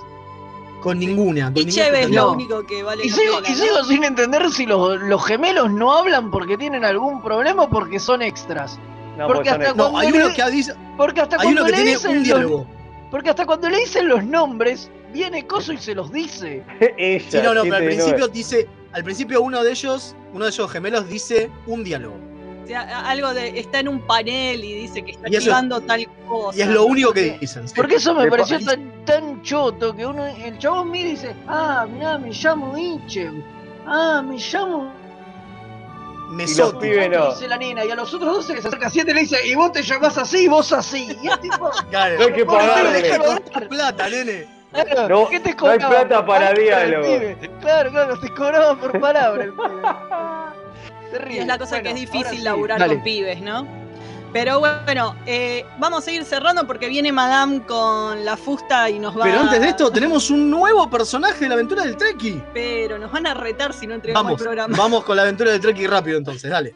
S2: Con ninguna. Con
S1: Y
S2: ninguna
S1: Cheve es lo
S3: No.
S1: único que vale
S3: Y sigo,
S1: pena,
S3: y
S1: ¿no?
S3: sigo sin entender si los, los gemelos no hablan porque tienen algún problema o porque son extras.
S4: No,
S3: porque hasta cuando
S2: hay
S3: le-
S2: uno que dice,
S3: Porque hasta
S2: hay uno
S3: cuando
S2: que
S3: le
S2: tiene
S3: dicen
S2: un
S3: los-
S2: diálogo.
S3: porque hasta cuando le dicen los nombres, viene Coso y se los dice. *laughs*
S4: Ella,
S2: Sí, no, no, pero al principio dice, al principio uno de ellos, uno de ellos gemelos dice un diálogo.
S1: O sea, algo de. Está en un panel y dice que está activando tal cosa.
S2: Y es lo único que dicen. sí.
S3: Porque eso me
S4: De
S3: pareció
S2: pa-
S3: tan, tan choto que uno, el chabón mira y dice, ah, mirá, me llamo Ichen. Ah, me llamo.
S4: No.
S3: Dice la nena, y a los otros dos se les acerca siete y le dice, y vos te llamás así, y vos así. Y el tipo,
S2: Claro.
S4: No hay que
S3: ¿por qué
S4: pagarle.
S3: me
S2: Deja
S3: dejaron
S2: de contar plata, nene.
S3: Claro,
S4: No-
S3: ¿qué te
S4: no hay plata para diálogo.
S3: Claro, claro, te cobraban por palabra el pibe. Terrible. *laughs*
S1: es la cosa que es difícil
S3: sí.
S1: laburar
S3: Dale.
S1: con pibes, ¿no? Pero bueno, eh, vamos a ir cerrando porque viene Madame con la fusta y nos va
S2: Pero antes de esto, *laughs* tenemos un nuevo personaje de la aventura del Treki.
S1: Pero nos van a retar si no entregamos
S2: Vamos,
S1: el programa.
S2: vamos con la aventura del Treki rápido entonces, dale.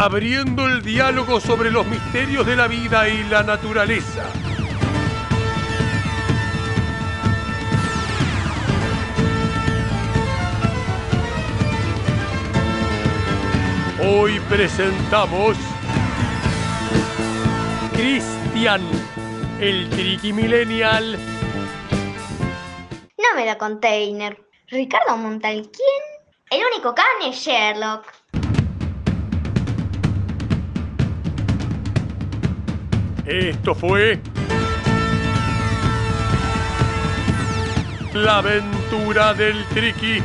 S14: abriendo el diálogo sobre los misterios de la vida y la naturaleza. Hoy presentamos Cristian, el Triki Millennial.
S23: No me da container. Ricardo Montal, ¿quién? El único can es Sherlock.
S14: Esto fue La aventura del Triki.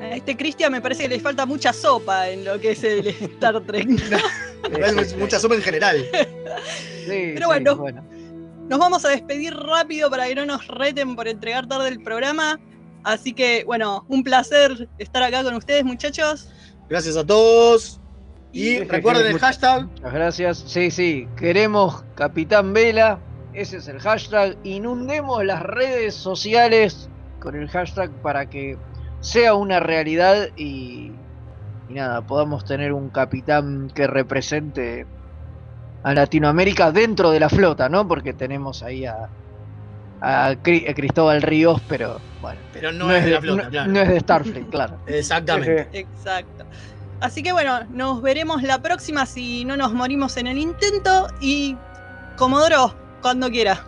S1: A este Cristian me parece que le falta mucha sopa en lo que es el Star Trek. *laughs*
S2: Mucha sopa en general. *laughs*
S3: Sí,
S1: Pero
S3: sí,
S1: bueno. Nos vamos a despedir rápido para que no nos reten por entregar tarde el programa. Así que, bueno, un placer estar acá con ustedes, muchachos.
S2: Gracias a todos. Y
S3: sí,
S2: recuerden el hashtag.
S3: Muchas gracias. Sí, sí, queremos Capitán Vela. Ese es el hashtag. Inundemos las redes sociales con el hashtag para que sea una realidad y, y nada, podamos tener un capitán que represente a Latinoamérica dentro de la flota, ¿no? Porque tenemos ahí a, a Cri- a Cristóbal Ríos, pero bueno.
S2: Pero no, es de la flota,
S3: no-
S2: claro.
S3: no es de Starfleet, claro. *laughs*
S2: Exactamente.
S1: Exacto. Así que bueno, nos veremos la próxima si no nos morimos en el intento. Y Comodoro, cuando quiera.